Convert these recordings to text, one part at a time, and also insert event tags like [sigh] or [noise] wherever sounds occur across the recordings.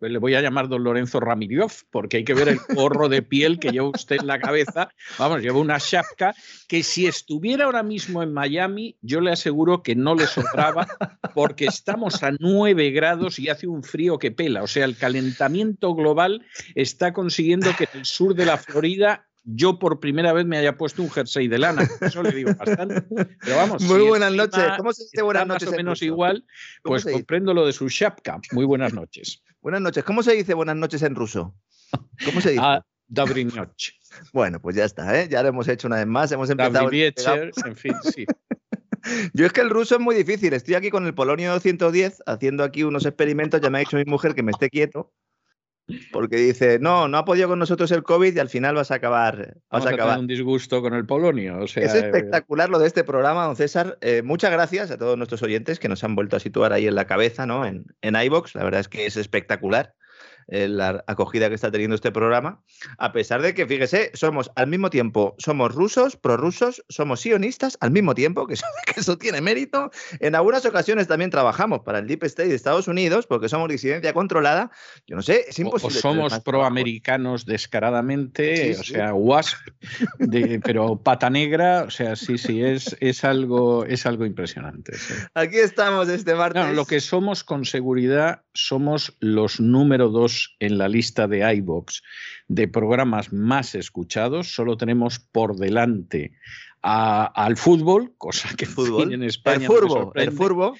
le voy a llamar don Lorenzo Ramírez, porque hay que ver el gorro de piel que lleva usted en la cabeza. Vamos, lleva una chapca que si estuviera ahora mismo en Miami, yo le aseguro que no le sobraba, porque estamos a 9 grados y hace un frío que pela. O sea, el calentamiento global está consiguiendo que en el sur de la Florida yo por primera vez me haya puesto un jersey de lana. Eso le digo bastante. Pero vamos. Muy buenas noches. ¿Cómo se dice buenas noches? Más o menos igual, pues comprendo lo de su chapka. Muy buenas noches. Buenas noches. ¿Cómo se dice buenas noches en ruso? ¿Cómo se dice? Ah. [laughs] Bueno, pues ya está, ¿eh? ya lo hemos hecho una vez más. Hemos empezado. en fin, sí. [laughs] Yo es que el ruso es muy difícil. Estoy aquí con el Polonio 210 haciendo aquí unos experimentos. Ya me ha dicho mi mujer que me esté quieto. Porque dice, no, no ha podido con nosotros el COVID y al final vas a acabar. Vas Vamos a acabar. un disgusto con el Polonio. O sea, es espectacular lo de este programa, don César. Eh, muchas gracias a todos nuestros oyentes que nos han vuelto a situar ahí en la cabeza, ¿no? En, en iBox. La verdad es que es espectacular eh, la acogida que está teniendo este programa, a pesar de que, fíjese, somos al mismo tiempo, somos rusos, prorrusos, somos sionistas al mismo tiempo, que eso, [laughs] que eso tiene mérito. En algunas ocasiones también trabajamos para el Deep State de Estados Unidos, porque somos disidencia controlada. Yo no sé, es imposible. o somos proamericanos descaradamente, o sea, WASP, de- pero pata negra, o sea, sí, sí, es, es, algo, es algo impresionante. sí. Aquí estamos este martes. No, lo que somos con seguridad somos los número dos en la lista de iBox de programas más escuchados. Solo tenemos por delante a- al fútbol, cosa que Fútbol. en España el furbo, el furbo.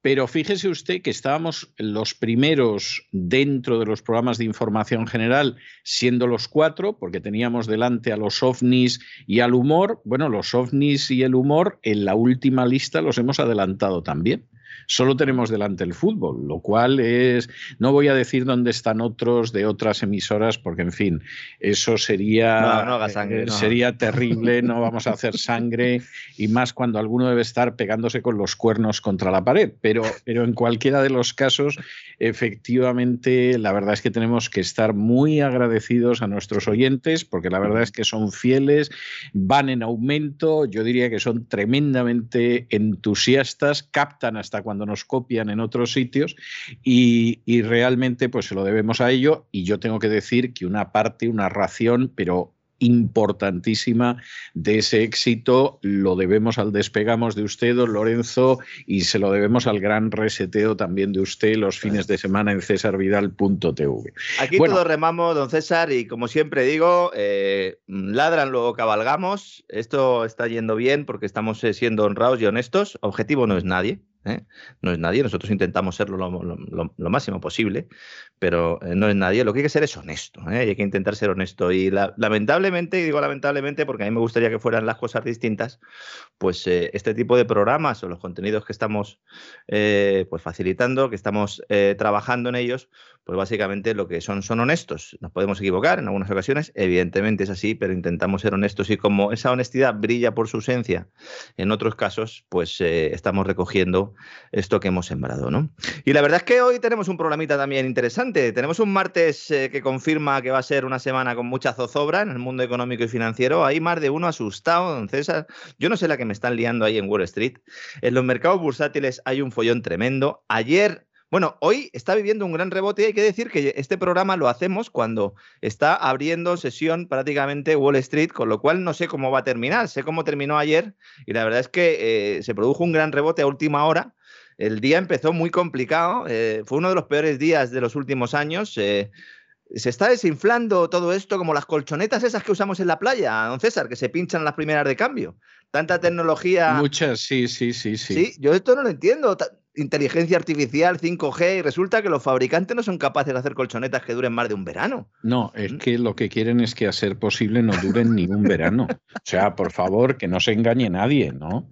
Pero fíjese usted que estábamos los primeros dentro de los programas de información general, siendo los cuatro, porque teníamos delante a los ovnis y al humor. Bueno, los ovnis y el humor en la última lista los hemos adelantado también. Solo tenemos delante el fútbol, lo cual es, no voy a decir dónde están otros de otras emisoras, porque en fin, eso sería, No, no haga sangre, eh, no. sería terrible, no vamos a hacer sangre, y más cuando alguno debe estar pegándose con los cuernos contra la pared. Pero, pero en cualquiera de los casos, efectivamente, la verdad es que tenemos que estar muy agradecidos a nuestros oyentes, porque la verdad es que son fieles, van en aumento, yo diría que son tremendamente entusiastas, captan hasta cuando nos copian en otros sitios y, y realmente pues se lo debemos a ello y yo tengo que decir que una parte, una ración, pero importantísima de ese éxito lo debemos al despegamos de usted, don Lorenzo, y se lo debemos al gran reseteo también de usted los fines de semana en cesarvidal.tv. Aquí Bueno. todos remamos, don César, y como siempre digo, eh, ladran, luego cabalgamos. Esto está yendo bien porque estamos eh, siendo honrados y honestos. Objetivo no es nadie. ¿Eh? No es nadie. Nosotros intentamos serlo lo, máximo posible, pero eh, no es nadie. Lo que hay que ser es honesto. ¿eh? Y hay que intentar ser honesto. Y la- lamentablemente, y digo lamentablemente porque a mí me gustaría que fueran las cosas distintas, pues eh, este tipo de programas o los contenidos que estamos eh, pues facilitando, que estamos eh, trabajando en ellos, pues básicamente lo que son son honestos. Nos podemos equivocar en algunas ocasiones, evidentemente es así, pero intentamos ser honestos y como esa honestidad brilla por su ausencia, en otros casos, pues estamos recogiendo esto que hemos sembrado, ¿no? Y la verdad es que hoy tenemos un programita también interesante. Tenemos un martes eh, que confirma que va a ser una semana con mucha zozobra en el mundo económico y financiero. Hay más de uno asustado, don César. Yo no sé la que me están liando ahí en Wall Street. En los mercados bursátiles hay un follón tremendo. Ayer Bueno, hoy está viviendo un gran rebote y hay que decir que este programa lo hacemos cuando está abriendo sesión prácticamente Wall Street, con lo cual no sé cómo va a terminar. Sé cómo terminó ayer y la verdad es que eh, se produjo un gran rebote a última hora. El día empezó muy complicado, eh, fue uno de los peores días de los últimos años. Eh, se está desinflando todo esto como las colchonetas esas que usamos en la playa, don César, que se pinchan las primeras de cambio. Tanta tecnología. Muchas, sí, sí, sí, sí. Sí, yo esto no lo entiendo inteligencia artificial, 5G, y resulta que los fabricantes no son capaces de hacer colchonetas que duren más de un verano. No, es mm. que lo que quieren es que a ser posible no duren ni un verano. O sea, por favor, que no se engañe nadie, ¿no?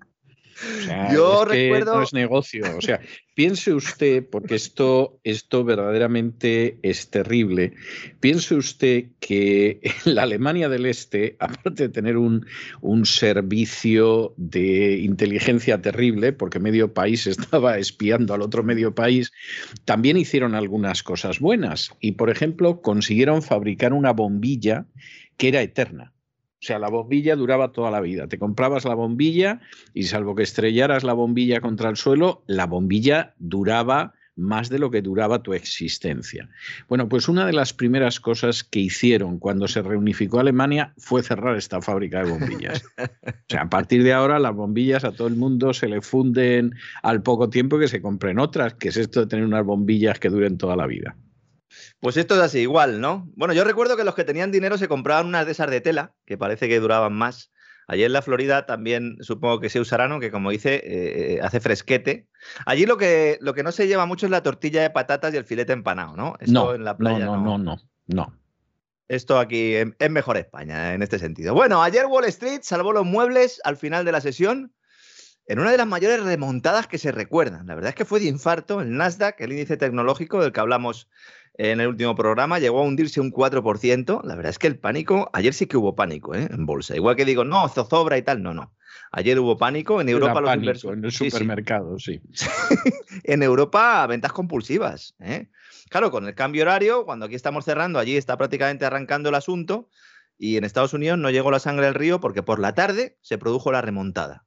Yo recuerdo. no es negocio. O sea, [laughs] piense usted, porque esto, esto verdaderamente es terrible. Piense usted que la Alemania del Este, [laughs] aparte de tener un, un servicio de inteligencia terrible, porque medio país estaba espiando al otro medio país, también hicieron algunas cosas buenas. Y, por ejemplo, consiguieron fabricar una bombilla que era eterna. Sea, la bombilla duraba toda la vida. Te comprabas la bombilla y salvo que estrellaras la bombilla contra el suelo, la bombilla duraba más de lo que duraba tu existencia. Bueno, pues una de las primeras cosas que hicieron cuando se reunificó Alemania fue cerrar esta fábrica de bombillas. O sea, a partir de ahora las bombillas a todo el mundo se le funden al poco tiempo que se compren otras, que es esto de tener unas bombillas que duren toda la vida. Pues esto es así, igual, ¿no? Bueno, yo recuerdo que los que tenían dinero se compraban unas de esas de tela, que parece que duraban más. Allí en la Florida también supongo que se usarán, que como dice, eh, hace fresquete. Allí lo que, lo que no se lleva mucho es la tortilla de patatas y el filete empanado, ¿no? Esto no, en la playa. No, no, no, no, Esto aquí es mejor España en este sentido. Bueno, ayer Wall Street salvó los muebles al final de la sesión en una de las mayores remontadas que se recuerdan. La verdad es que fue de infarto. El Nasdaq, el índice tecnológico del que hablamos en el último programa, llegó a hundirse un 4%. La verdad es que el pánico, ayer sí que hubo pánico ¿eh? en bolsa. Igual que digo, no, zozobra y tal, no, no. Ayer hubo pánico en Europa. los pánico, en el supermercado, sí. [laughs] en Europa, ventas compulsivas. ¿eh? Claro, con el cambio horario, cuando aquí estamos cerrando, allí está prácticamente arrancando el asunto. Y en Estados Unidos no llegó la sangre al río porque por la tarde se produjo la remontada.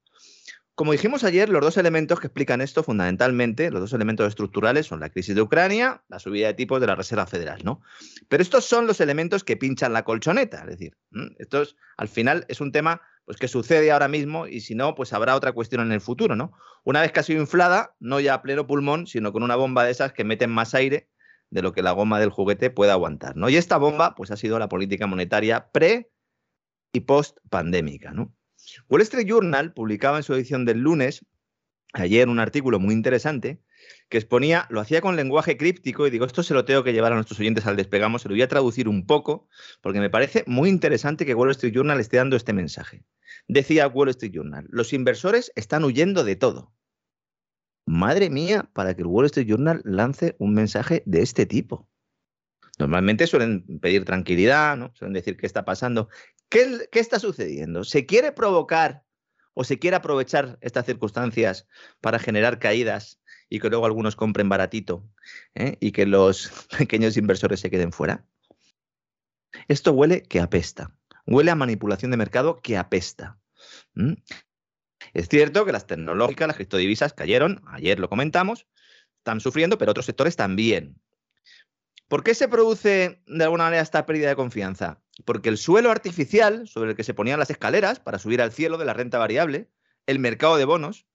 Como dijimos ayer, los dos elementos que explican esto fundamentalmente, los dos elementos estructurales son la crisis de Ucrania, la subida de tipos de la Reserva Federal, ¿no? Pero estos son los elementos que pinchan la colchoneta, es decir, esto es, al final es un tema pues, que sucede ahora mismo y si no, pues habrá otra cuestión en el futuro, ¿no? Una vez que ha sido inflada, no ya a pleno pulmón, sino con una bomba de esas que meten más aire de lo que la goma del juguete pueda aguantar, ¿no? Y esta bomba, pues ha sido la política monetaria pre y post pandémica, ¿no? Wall Street Journal publicaba en su edición del lunes, ayer, un artículo muy interesante que exponía, lo hacía con lenguaje críptico y digo, esto se lo tengo que llevar a nuestros oyentes al despegamos, se lo voy a traducir un poco, porque me parece muy interesante que Wall Street Journal esté dando este mensaje. Decía Wall Street Journal, los inversores están huyendo de todo. Madre mía, para que el Wall Street Journal lance un mensaje de este tipo. Normalmente suelen pedir tranquilidad, ¿no? Suelen decir qué está pasando. ¿Qué, está sucediendo? ¿Se quiere provocar o se quiere aprovechar estas circunstancias para generar caídas y que luego algunos compren baratito ¿eh? y que los [laughs] pequeños inversores se queden fuera? Esto huele que apesta. Huele a manipulación de mercado que apesta. Es cierto que las tecnológicas, las criptodivisas cayeron, ayer lo comentamos, están sufriendo, pero otros sectores también. ¿Por qué se produce de alguna manera esta pérdida de confianza? Porque el suelo artificial sobre el que se ponían las escaleras para subir al cielo de la renta variable, el mercado de bonos,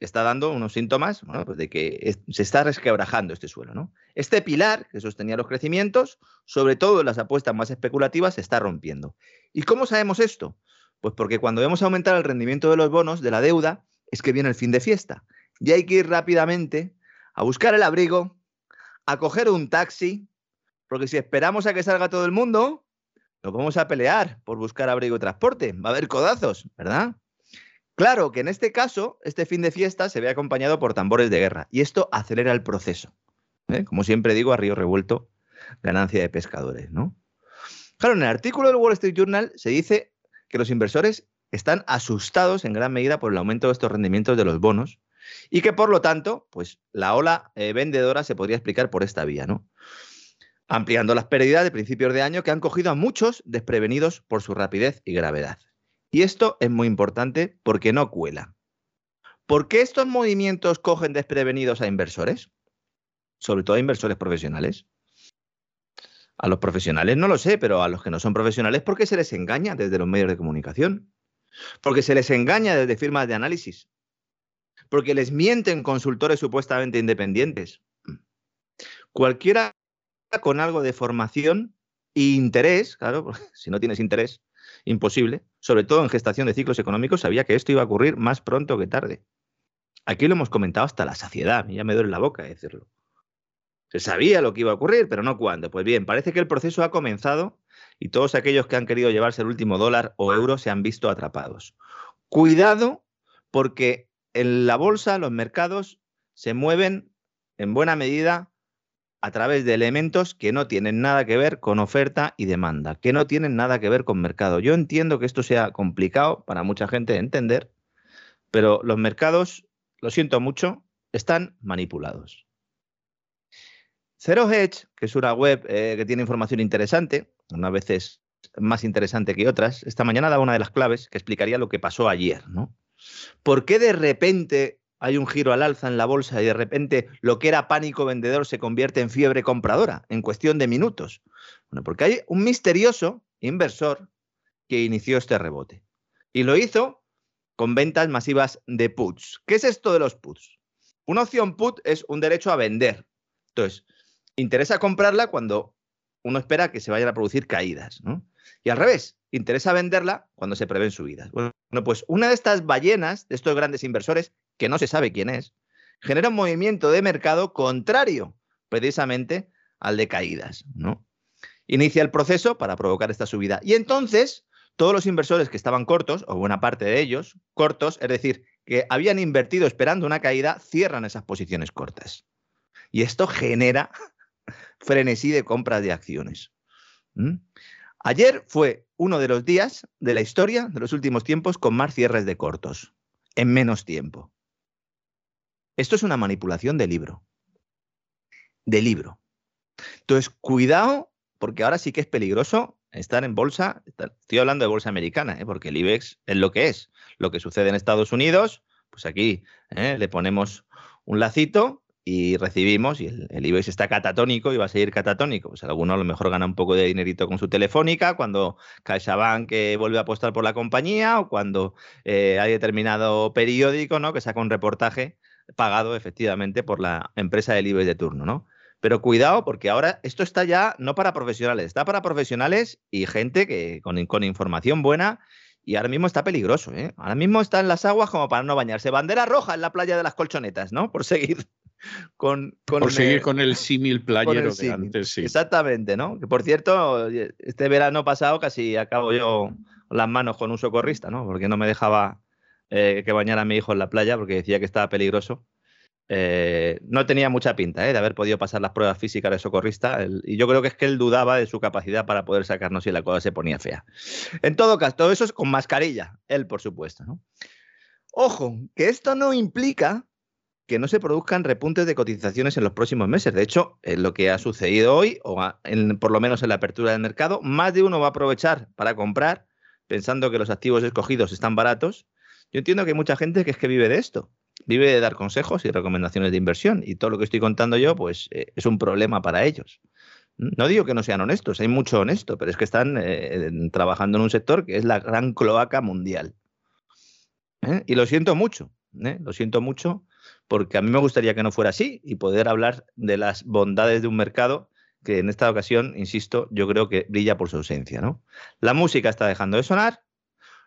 está dando unos síntomas pues de que se está resquebrajando este suelo. ¿no? Este pilar que sostenía los crecimientos, sobre todo en las apuestas más especulativas, se está rompiendo. ¿Y cómo sabemos esto? Pues porque cuando vemos aumentar el rendimiento de los bonos, de la deuda, es que viene el fin de fiesta. Y hay que ir rápidamente a buscar el abrigo, a coger un taxi, porque si esperamos a que salga todo el mundo, nos vamos a pelear por buscar abrigo y transporte. Va a haber codazos, ¿verdad? Claro que en este caso, este fin de fiesta se ve acompañado por tambores de guerra y esto acelera el proceso. ¿eh? Como siempre digo, a río revuelto, ganancia de pescadores, ¿no? Claro, en el artículo del Wall Street Journal se dice que los inversores están asustados en gran medida por el aumento de estos rendimientos de los bonos y que por lo tanto, pues la ola eh, vendedora se podría explicar por esta vía, ¿no? Ampliando las pérdidas de principios de año que han cogido a muchos desprevenidos por su rapidez y gravedad. Y esto es muy importante porque no cuela. ¿Por qué estos movimientos cogen desprevenidos a inversores? sobre todo a inversores profesionales. A los profesionales no lo sé, pero a los que no son profesionales, ¿por qué se les engaña desde los medios de comunicación? Porque se les engaña desde firmas de análisis. Porque les mienten consultores supuestamente independientes. Cualquiera con algo de formación e interés, claro, [laughs] si no tienes interés, imposible, sobre todo en gestación de ciclos económicos, sabía que esto iba a ocurrir más pronto que tarde. Aquí lo hemos comentado hasta la saciedad, ya me duele la boca decirlo. Se sabía lo que iba a ocurrir, pero no cuándo. Pues bien, parece que el proceso ha comenzado y todos aquellos que han querido llevarse el último dólar o euro se han visto atrapados. Cuidado, porque en la bolsa los mercados se mueven en buena medida a través de elementos que no tienen nada que ver con oferta y demanda, que no tienen nada que ver con mercado. Yo entiendo que esto sea complicado para mucha gente de entender, pero los mercados, lo siento mucho, están manipulados. Zero Hedge, que es una web eh, que tiene información interesante, unas veces más interesante que otras, esta mañana daba una de las claves que explicaría lo que pasó ayer, ¿no? ¿Por qué de repente hay un giro al alza en la bolsa y de repente lo que era pánico vendedor se convierte en fiebre compradora en cuestión de minutos? Bueno, porque hay un misterioso inversor que inició este rebote y lo hizo con ventas masivas de puts. ¿Qué es esto de los puts? Una opción put es un derecho a vender. Entonces, interesa comprarla cuando uno espera que se vayan a producir caídas, ¿no? Y al revés, interesa venderla cuando se prevén subidas. Bueno, pues una de estas ballenas, de estos grandes inversores, que no se sabe quién es, genera un movimiento de mercado contrario precisamente al de caídas, ¿no? Inicia el proceso para provocar esta subida. Y entonces, todos los inversores que estaban cortos, o buena parte de ellos, cortos, es decir, que habían invertido esperando una caída, cierran esas posiciones cortas. Y esto genera [laughs] frenesí de compras de acciones. Ayer fue uno de los días de la historia de los últimos tiempos con más cierres de cortos, en menos tiempo. Esto es una manipulación de libro. De libro. Entonces, cuidado, porque ahora sí que es peligroso estar en bolsa. Estoy hablando de bolsa americana, ¿eh? porque el IBEX es lo que es. Lo que sucede en Estados Unidos, pues aquí ¿eh? le ponemos un lacito y recibimos, y el, IBEX está catatónico y va a seguir catatónico. Pues alguno a lo mejor gana un poco de dinerito con su telefónica, cuando CaixaBank vuelve a apostar por la compañía o cuando eh, hay determinado periódico ¿no? que saca un reportaje pagado efectivamente por la empresa del IBEX de turno. ¿no? Pero cuidado, porque ahora esto está ya no para profesionales, está para profesionales y gente que con, con información buena y ahora mismo está peligroso, ¿eh? Ahora mismo está en las aguas como para no bañarse. Bandera roja en la playa de las colchonetas, ¿no? Por seguir [laughs] con, Por seguir con el símil playero de antes, sí. Exactamente, ¿no? Que por cierto, este verano pasado casi acabo yo las manos con un socorrista, ¿no? Porque no me dejaba eh, que bañara a mi hijo en la playa porque decía que estaba peligroso. Eh, no tenía mucha pinta ¿eh? de haber podido pasar las pruebas físicas de socorrista y yo creo que es que él dudaba de su capacidad para poder sacarnos si la cosa se ponía fea. En todo caso, todo eso es con mascarilla, él por supuesto. Ojo, que esto no implica que no se produzcan repuntes de cotizaciones en los próximos meses. De hecho, es lo que ha sucedido hoy, o por lo menos en la apertura del mercado, más de uno va a aprovechar para comprar pensando que los activos escogidos están baratos. Yo entiendo que hay mucha gente que es que vive de esto, vive de dar consejos y recomendaciones de inversión y todo lo que estoy contando yo pues eh, es un problema para ellos. No digo que no sean honestos, hay mucho honesto, pero es que están eh, trabajando en un sector que es la gran cloaca mundial. ¿eh? Y lo siento mucho, lo siento mucho, porque a mí me gustaría que no fuera así y poder hablar de las bondades de un mercado que en esta ocasión, insisto, yo creo que brilla por su ausencia. ¿no? La música está dejando de sonar.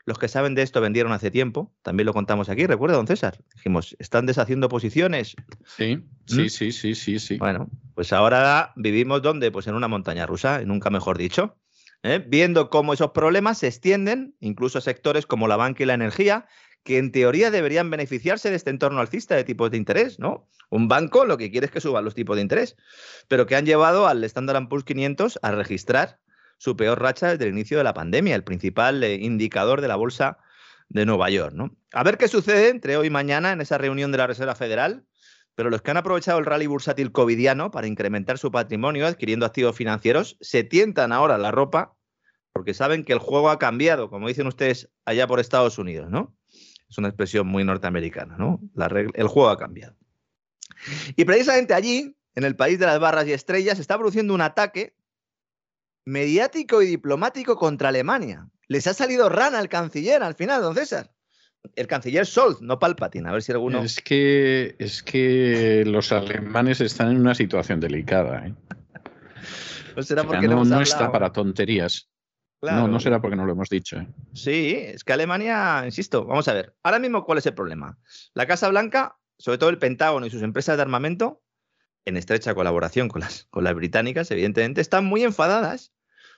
Los que saben de esto vendieron hace tiempo, también lo contamos aquí, recuerda, don César. Dijimos, están deshaciendo posiciones. Sí, sí, ¿Mm? sí, sí, sí, sí. Bueno, pues ahora vivimos donde? Pues en una montaña rusa, nunca mejor dicho. ¿eh? Viendo cómo esos problemas se extienden, incluso a sectores como la banca y la energía, que en teoría deberían beneficiarse de este entorno alcista de tipos de interés, ¿no? Un banco lo que quiere es que suban los tipos de interés, pero que han llevado al Standard Poor's 500 a registrar su peor racha desde el inicio de la pandemia, el principal eh, indicador de la bolsa de Nueva York, ¿no? A ver qué sucede entre hoy y mañana en esa reunión de la Reserva Federal, pero los que han aprovechado el rally bursátil covidiano para incrementar su patrimonio adquiriendo activos financieros se tientan ahora la ropa porque saben que el juego ha cambiado, como dicen ustedes allá por Estados Unidos, ¿no? Es una expresión muy norteamericana, ¿no? el juego ha cambiado. Y precisamente allí, en el país de las barras y estrellas, está produciendo un ataque mediático y diplomático contra Alemania. Les ha salido rana al canciller al final, don César. El canciller Scholz, no Palpatine, a ver si alguno. Es que, es que los alemanes están en una situación delicada. ¿eh? ¿No [laughs] será porque no, no, hemos no hablado? está para tonterías. Claro. No, no será porque no lo hemos dicho. ¿eh? Sí, es que Alemania, insisto, vamos a ver. Ahora mismo, ¿cuál es el problema? La Casa Blanca, sobre todo el Pentágono y sus empresas de armamento, en estrecha colaboración con las, con las británicas, evidentemente, están muy enfadadas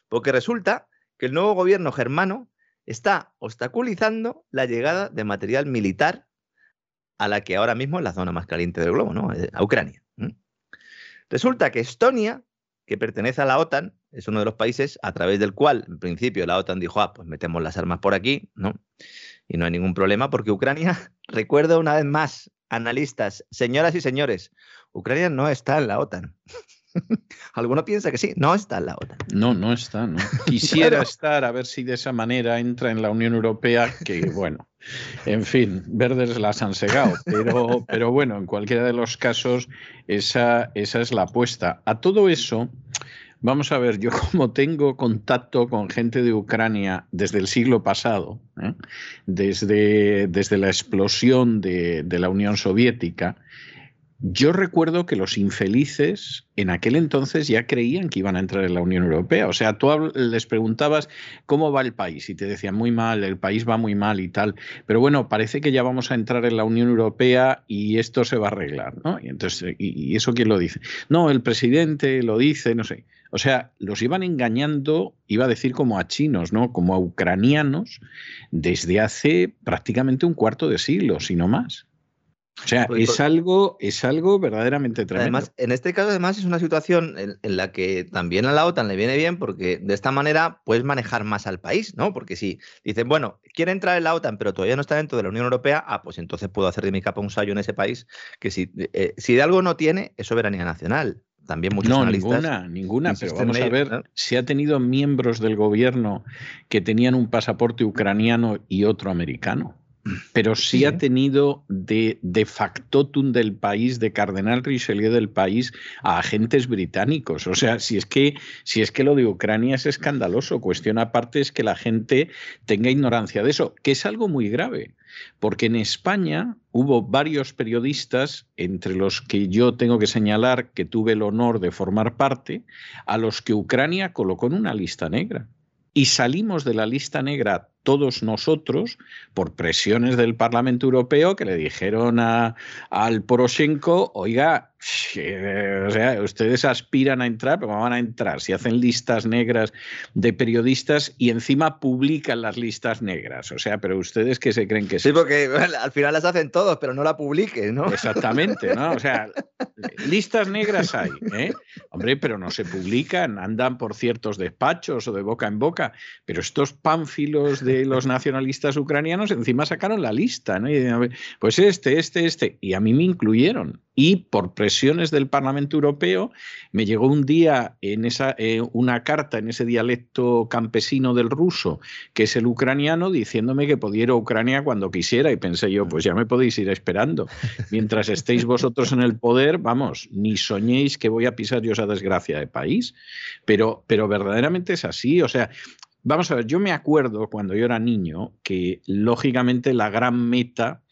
porque resulta que el nuevo gobierno germano está obstaculizando la llegada de material militar a la que ahora mismo es la zona más caliente del globo, ¿no? Eh, A Ucrania. Resulta que Estonia, que pertenece a la OTAN, es uno de los países a través del cual, en principio, la OTAN dijo, ah, pues metemos las armas por aquí, ¿no? Y no hay ningún problema, porque Ucrania, [laughs] recuerdo una vez más, analistas, señoras y señores, Ucrania no está en la OTAN. [laughs] Alguno piensa que sí, no está en la OTAN. No, no está. No. [laughs] Quisiera Claro. estar a ver si de esa manera entra en la Unión Europea, que [laughs] bueno, en fin, verdes las han segado, pero, pero bueno, en cualquiera de los casos, esa, esa es la apuesta. A todo eso, vamos a ver, yo como tengo contacto con gente de Ucrania desde el siglo pasado, ¿eh? desde, desde la explosión de, de la Unión Soviética, yo recuerdo que los infelices en aquel entonces ya creían que iban a entrar en la Unión Europea. O sea, tú les preguntabas cómo va el país y te decían muy mal, el país va muy mal y tal. Pero bueno, parece que ya vamos a entrar en la Unión Europea y esto se va a arreglar, ¿no? Y entonces, ¿y, y eso quién lo dice? No, el presidente lo dice, no sé. O sea, los iban engañando, iba a decir como a chinos, ¿no? Como a ucranianos desde hace prácticamente un cuarto de siglo, si no más. O sea, Pues, es algo, es algo verdaderamente tremendo. Además, en este caso, además, es una situación en, en la que también a la OTAN le viene bien porque de esta manera puedes manejar más al país, ¿no? Porque si dicen, bueno, quiere entrar en la OTAN, pero todavía no está dentro de la Unión Europea, ah, pues entonces puedo hacer de mi capa un sallo en ese país que si, eh, si de algo no tiene, es soberanía nacional. También muchos no, analistas. ninguna, ninguna, pero vamos a ver, ¿no? si ha tenido miembros del gobierno que tenían un pasaporte ucraniano y otro americano. Pero sí, Sí. ha tenido de, de factotum del país, de cardenal Richelieu del país, a agentes británicos. O sea, si es que, si es que lo de Ucrania es escandaloso, cuestión aparte es que la gente tenga ignorancia de eso, que es algo muy grave. Porque en España hubo varios periodistas, entre los que yo tengo que señalar que tuve el honor de formar parte, a los que Ucrania colocó en una lista negra. Y salimos de la lista negra todos nosotros por presiones del Parlamento Europeo que le dijeron a, al Poroshenko, oiga, o sea, ustedes aspiran a entrar, pero ¿cómo van a entrar si hacen listas negras de periodistas y encima publican las listas negras. O sea, pero ustedes que se creen que Sí, es porque bueno, al final las hacen todos, pero no la publiques, ¿no? Exactamente, ¿no? O sea, [laughs] listas negras hay, ¿eh? Hombre, pero no se publican, andan por ciertos despachos o de boca en boca, pero estos pánfilos de los nacionalistas ucranianos encima sacaron la lista, ¿no? Y pues este, este, este, y a mí me incluyeron. Y por presiones del Parlamento Europeo me llegó un día en esa eh, una carta en ese dialecto campesino del ruso, que es el ucraniano, diciéndome que podía ir a Ucrania cuando quisiera y pensé yo, pues ya me podéis ir esperando. Mientras estéis vosotros en el poder, vamos, ni soñéis que voy a pisar yo esa desgracia de país. Pero, pero verdaderamente es así. O sea, vamos a ver, yo me acuerdo cuando yo era niño que lógicamente la gran meta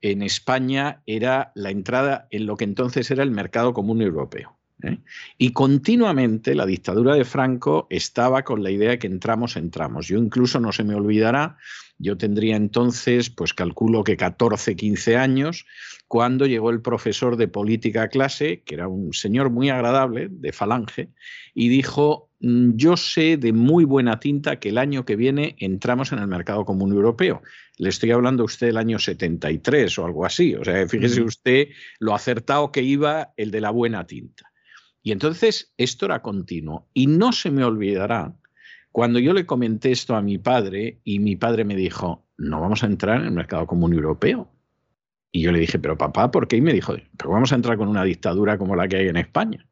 en España era la entrada en lo que entonces era el mercado común europeo. ¿eh? Y continuamente la dictadura de Franco estaba con la idea de que entramos, entramos. Yo incluso no se me olvidará, yo tendría entonces, pues calculo que 14, 15 años, cuando llegó el profesor de política a clase, que era un señor muy agradable, de Falange, y dijo, "Mm, yo sé de muy buena tinta que el año que viene entramos en el mercado común europeo. Le estoy hablando a usted del año 73 o algo así. O sea, fíjese usted lo acertado que iba el de la buena tinta. Y entonces esto era continuo. Y no se me olvidará cuando yo le comenté esto a mi padre y mi padre me dijo, no vamos a entrar en el mercado común europeo. Y yo le dije, pero papá, ¿por qué? Y me dijo, pero vamos a entrar con una dictadura como la que hay en España.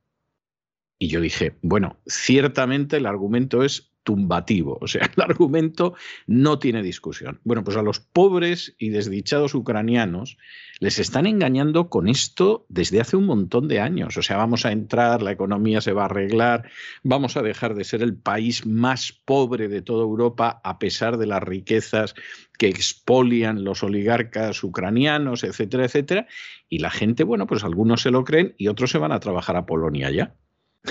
Y yo dije, bueno, ciertamente el argumento es tumbativo. O sea, [laughs] el argumento no tiene discusión. Bueno, pues a los pobres y desdichados ucranianos les están engañando con esto desde hace un montón de años. O sea, vamos a entrar, la economía se va a arreglar, vamos a dejar de ser el país más pobre de toda Europa a pesar de las riquezas que expolian los oligarcas ucranianos, etcétera, etcétera. Y la gente, bueno, pues algunos se lo creen y otros se van a trabajar a Polonia ya.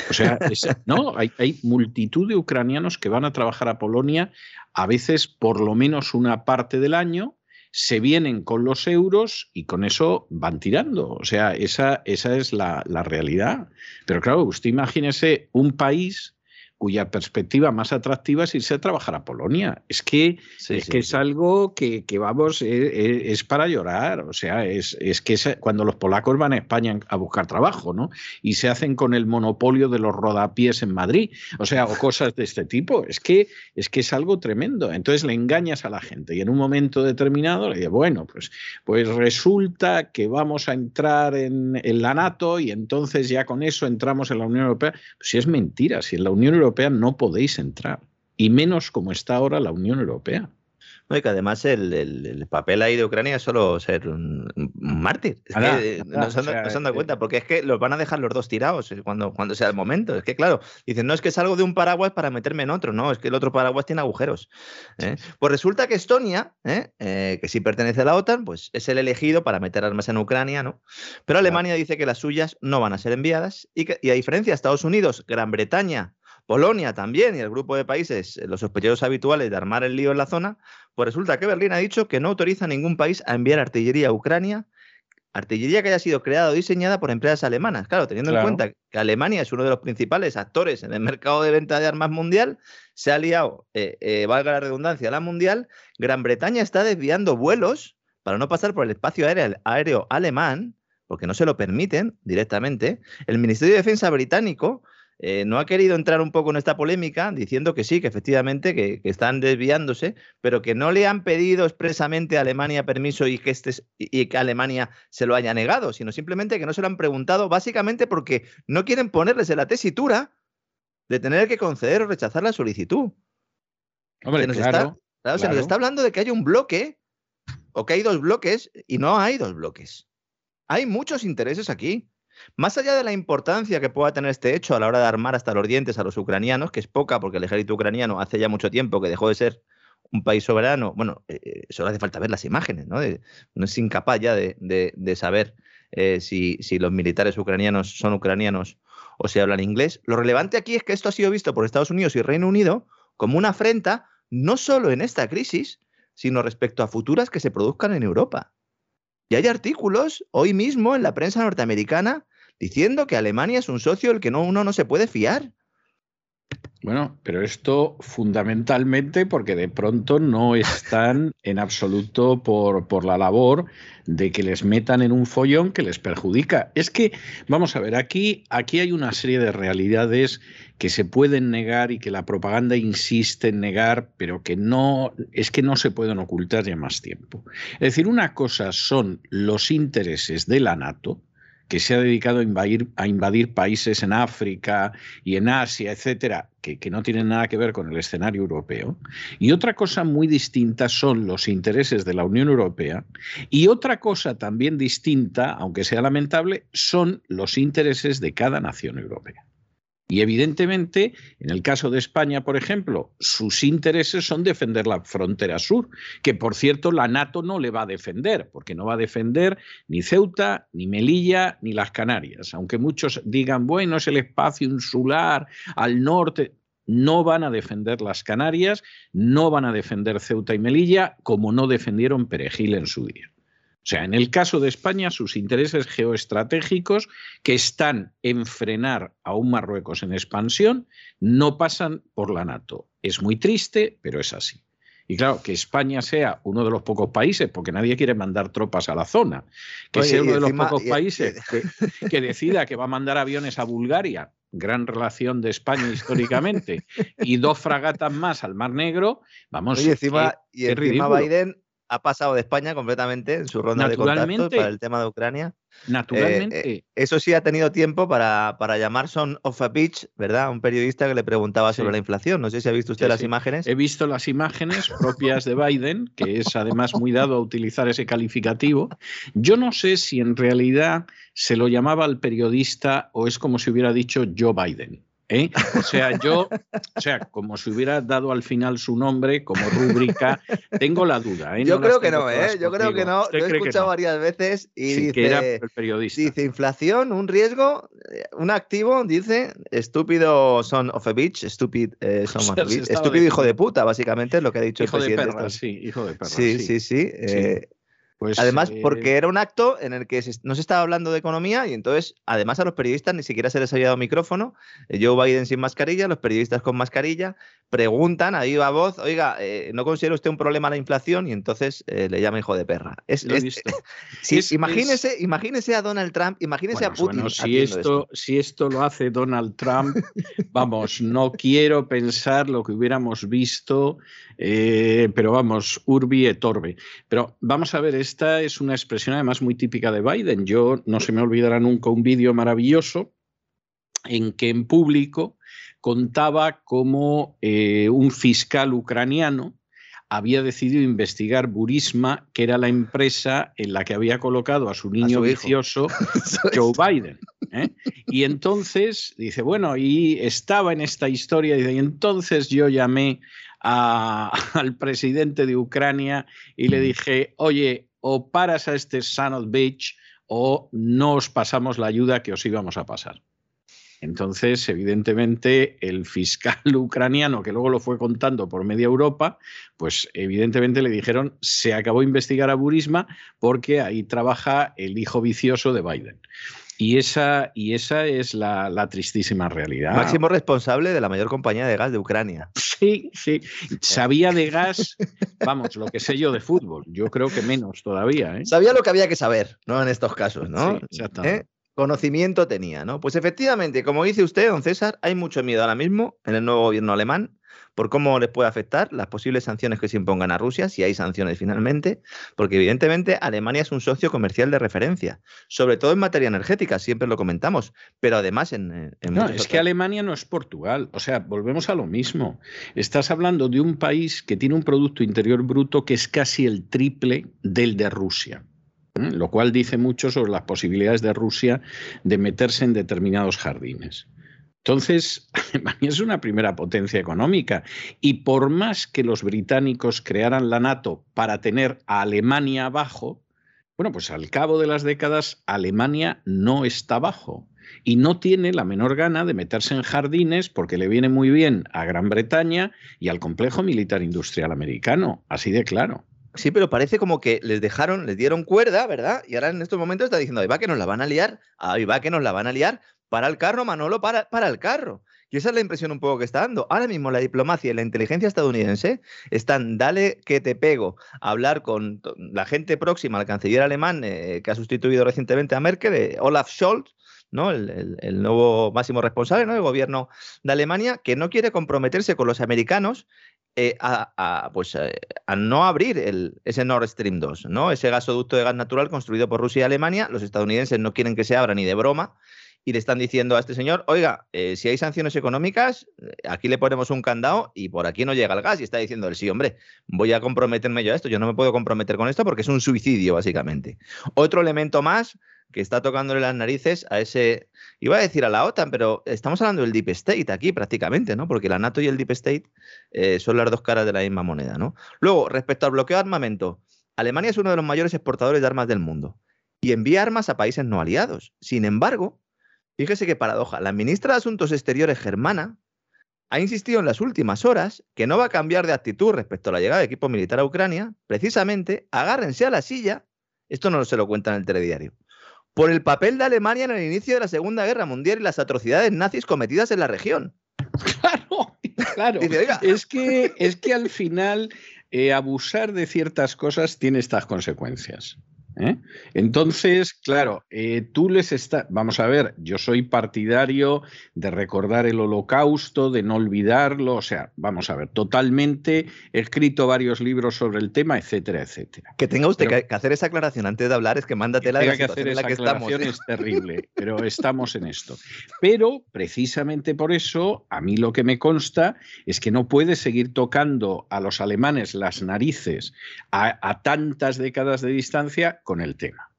O sea, no, hay, multitud de ucranianos que van a trabajar a Polonia, a veces por lo menos una parte del año, se vienen con los euros y con eso van tirando. O sea, esa, esa es la, la realidad. Pero claro, usted imagínese un país cuya perspectiva más atractiva es irse a trabajar a Polonia. Es que sí, es, sí, que es algo que, que vamos, es, eh, eh, es, para llorar. O sea, es, es que cuando los polacos van a España a buscar trabajo, ¿no? Y se hacen con el monopolio de los rodapiés en Madrid. O sea, o cosas de este tipo. Es que es, que es algo tremendo. Entonces le engañas a la gente y en un momento determinado le dices, bueno, pues, pues resulta que vamos a entrar en, en la NATO y entonces ya con eso entramos en la Unión Europea. Pues si es mentira, si en la Unión Europea no podéis entrar, y menos como está ahora la Unión Europea. No, y que además el, el, el, papel ahí de Ucrania es solo ser un, un mártir. Es Ahora, que ahora, no se han, o sea, no se han dado eh, cuenta, porque es que los van a dejar los dos tirados eh, cuando, cuando sea el momento. Es que, claro, dicen, no es que salgo de un paraguas para meterme en otro, no, es que el otro paraguas tiene agujeros. ¿eh? Pues resulta que Estonia, ¿eh? Eh, que sí pertenece a la OTAN, pues es el elegido para meter armas en Ucrania, ¿no? Pero Alemania dice que las suyas no van a ser enviadas y, que, y a diferencia de Estados Unidos, Gran Bretaña, Polonia también y el grupo de países, eh, los sospechosos habituales de armar el lío en la zona, pues resulta que Berlín ha dicho que no autoriza a ningún país a enviar artillería a Ucrania, artillería que haya sido creada o diseñada por empresas alemanas. Claro, teniendo Claro. en cuenta que Alemania es uno de los principales actores en el mercado de venta de armas mundial, se ha liado, eh, eh, valga la redundancia, la mundial, Gran Bretaña está desviando vuelos para no pasar por el espacio aéreo, aéreo alemán, porque no se lo permiten directamente. El Ministerio de Defensa británico eh, no ha querido entrar un poco en esta polémica diciendo que sí, que efectivamente que, que, están desviándose, pero que no le han pedido expresamente a Alemania permiso y que, este, y que Alemania se lo haya negado, sino simplemente que no se lo han preguntado básicamente porque no quieren ponerles en la tesitura de tener que conceder o rechazar la solicitud. Hombre, se nos, claro, está, claro, claro. se nos está hablando de que hay un bloque o que hay dos bloques y no hay dos bloques. Hay muchos intereses aquí. Más allá de la importancia que pueda tener este hecho a la hora de armar hasta los dientes a los ucranianos, que es poca porque el ejército ucraniano hace ya mucho tiempo que dejó de ser un país soberano, bueno, eh, solo hace falta ver las imágenes, ¿no? No es incapaz ya de, de, de saber eh, si, si, los militares ucranianos son ucranianos o si hablan inglés. Lo relevante aquí es que esto ha sido visto por Estados Unidos y Reino Unido como una afrenta no solo en esta crisis, sino respecto a futuras que se produzcan en Europa. Y hay artículos hoy mismo en la prensa norteamericana diciendo que Alemania es un socio del que no, uno no se puede fiar. Bueno, pero esto fundamentalmente porque de pronto no [laughs] están en absoluto por, por, la labor de que les metan en un follón que les perjudica. Es que, vamos a ver, aquí, aquí hay una serie de realidades que se pueden negar y que la propaganda insiste en negar, pero que no, es que no se pueden ocultar ya más tiempo. Es decir, una cosa son los intereses de la NATO, que se ha dedicado a invadir, países en África y en Asia, etcétera, que, no tienen nada que ver con el escenario europeo. Y otra cosa muy distinta son los intereses de la Unión Europea. Y otra cosa también distinta, aunque sea lamentable, son los intereses de cada nación europea. Y evidentemente, en el caso de España, por ejemplo, sus intereses son defender la frontera sur, que por cierto la NATO no le va a defender, porque no va a defender ni Ceuta, ni Melilla, ni las Canarias. Aunque muchos digan, bueno, es el espacio insular al norte. No van a defender las Canarias, no van a defender Ceuta y Melilla, como no defendieron Perejil en su día. O sea, en el caso de España, sus intereses geoestratégicos que están en frenar a un Marruecos en expansión no pasan por la NATO. Es muy triste, pero es así. Y claro, que España sea uno de los pocos países, porque nadie quiere mandar tropas a la zona, que Oye, sea uno de los pocos países y... que, que, decida que va a mandar aviones a Bulgaria, gran relación de España históricamente, y dos fragatas más al Mar Negro, vamos. Oye, encima, qué, y encima Biden ha pasado de España completamente en su ronda de contactos para el tema de Ucrania. Naturalmente. Eh, eso sí ha tenido tiempo para, para llamar Son of a Beach, ¿verdad? Un periodista que le preguntaba sobre la inflación. No sé si ha visto usted las imágenes. He visto las imágenes propias de Biden, que es además muy dado a utilizar ese calificativo. Yo no sé si en realidad se lo llamaba al periodista o es como si hubiera dicho Joe Biden. ¿Eh? O sea, yo, o sea, como si hubiera dado al final su nombre como rúbrica, tengo la duda. ¿eh? Yo creo que no, ¿eh? Yo creo que no. Lo he escuchado varias veces y dice, el periodista. dice inflación, un riesgo, eh, un activo, dice estúpido son of a bitch, stupid [laughs] son of a bitch, estúpido hijo de puta, básicamente es lo que ha dicho hijo el presidente. De perra, sí, hijo de perra. Sí, sí, sí. sí. Pues, además, eh, porque era un acto en el que no se estaba hablando de economía y entonces, además a los periodistas ni siquiera se les había dado micrófono. Eh, Joe Biden sin mascarilla, los periodistas con mascarilla, preguntan a viva voz, oiga, eh, ¿no considera usted un problema la inflación? Y entonces le llama hijo de perra. [laughs] Es, imagínese, imagínese a Donald Trump, imagínese a Putin. si, esto, si esto lo hace Donald Trump, vamos, no quiero pensar lo que hubiéramos visto, pero vamos, urbi et orbe. Pero vamos a ver, esta es una expresión además muy típica de Biden. Yo no se me olvidará nunca un vídeo maravilloso en que en público contaba cómo eh, un fiscal ucraniano había decidido investigar Burisma, que era la empresa en la que había colocado a su niño vicioso [laughs] Joe Biden. ¿eh? Y entonces dice, bueno, y estaba en esta historia, y entonces yo llamé [laughs] al presidente de Ucrania y le dije, oye, o paras a este son of bitch o no os pasamos la ayuda que os íbamos a pasar. Entonces, evidentemente, el fiscal [laughs] ucraniano, que luego lo fue contando por media Europa, pues evidentemente le dijeron, se acabó de investigar a Burisma porque ahí trabaja el hijo vicioso de Biden. Y esa, y esa es la, tristísima realidad. Máximo responsable de la mayor compañía de gas de Ucrania. [laughs] Sí, sí. Sabía de gas, vamos, lo que sé yo de fútbol. Yo creo que menos todavía. ¿eh? Sabía lo que había que saber, ¿no? En estos casos, ¿no? Sí, exactamente. ¿Eh? Conocimiento tenía, ¿no? Pues efectivamente, como dice usted, don César, hay mucho miedo ahora mismo en el nuevo gobierno alemán por cómo les puede afectar las posibles sanciones que se impongan a Rusia, si hay sanciones finalmente, porque evidentemente Alemania es un socio comercial de referencia, sobre todo en materia energética, siempre lo comentamos, pero además en... Eh, en no, es que Alemania no es Portugal, o sea, volvemos a lo mismo. Estás hablando de un país que tiene un Producto Interior Bruto que es casi el triple del de Rusia lo cual dice mucho sobre las posibilidades de Rusia de meterse en determinados jardines. Entonces, [laughs] Alemania es una primera potencia económica y por más que los británicos crearan la NATO para tener a Alemania abajo, bueno, pues al cabo de las décadas Alemania no está abajo y no tiene la menor gana de meterse en jardines porque le viene muy bien a Gran Bretaña y al complejo militar industrial americano, así de claro. Sí, pero parece como que les dejaron, les dieron cuerda, ¿verdad? Y ahora en estos momentos está diciendo, ahí va que nos la van a liar, ahí va que nos la van a liar, para el carro, Manolo, para, para el carro. Y esa es la impresión un poco que está dando. Ahora mismo la diplomacia y la inteligencia estadounidense están, dale que te pego, a hablar con la gente próxima al canciller alemán eh, que ha sustituido recientemente a Merkel, eh, Olaf Scholz, ¿no? El, nuevo máximo responsable del gobierno de Alemania, que no quiere comprometerse con los americanos eh, a, pues, a, no abrir el, ese Nord Stream 2, ¿no? ese gasoducto de gas natural construido por Rusia y Alemania. Los estadounidenses no quieren que se abra ni de broma y le están diciendo a este señor, oiga, eh, si hay sanciones económicas, eh, aquí le ponemos un candado y por aquí no llega el gas. Y está diciendo él, sí, hombre, voy a comprometerme yo a esto, yo no me puedo comprometer con esto porque es un suicidio, básicamente. Otro elemento más que está tocándole las narices a ese, iba a decir a la OTAN, pero estamos hablando del Deep State aquí prácticamente, ¿no? Porque la NATO y el Deep State eh, son las dos caras de la misma moneda, ¿no? Luego, respecto al bloqueo de armamento, Alemania es uno de los mayores exportadores de armas del mundo y envía armas a países no aliados. Sin embargo, Fíjese qué paradoja. La ministra de Asuntos Exteriores germana ha insistido en las últimas horas que no va a cambiar de actitud respecto a la llegada de equipo militar a Ucrania. Precisamente, agárrense a la silla, esto no se lo cuenta en el telediario, por el papel de Alemania en el inicio de la Segunda Guerra Mundial y las atrocidades nazis cometidas en la región. [laughs] Claro, claro. es, que, es que al final eh, abusar de ciertas cosas tiene estas consecuencias. ¿Eh? Entonces, claro, eh, tú les estás, vamos a ver, yo soy partidario de recordar el holocausto, de no olvidarlo, o sea, vamos a ver, totalmente, he escrito varios libros sobre el tema, etcétera, etcétera. Que tenga usted que hacer esa aclaración antes de hablar es que mándate la de que hacer esa aclaración es terrible, [laughs] pero estamos en esto. Pero precisamente por eso, a mí lo que me consta es que no puede seguir tocando a los alemanes las narices a tantas décadas de distancia con el tema.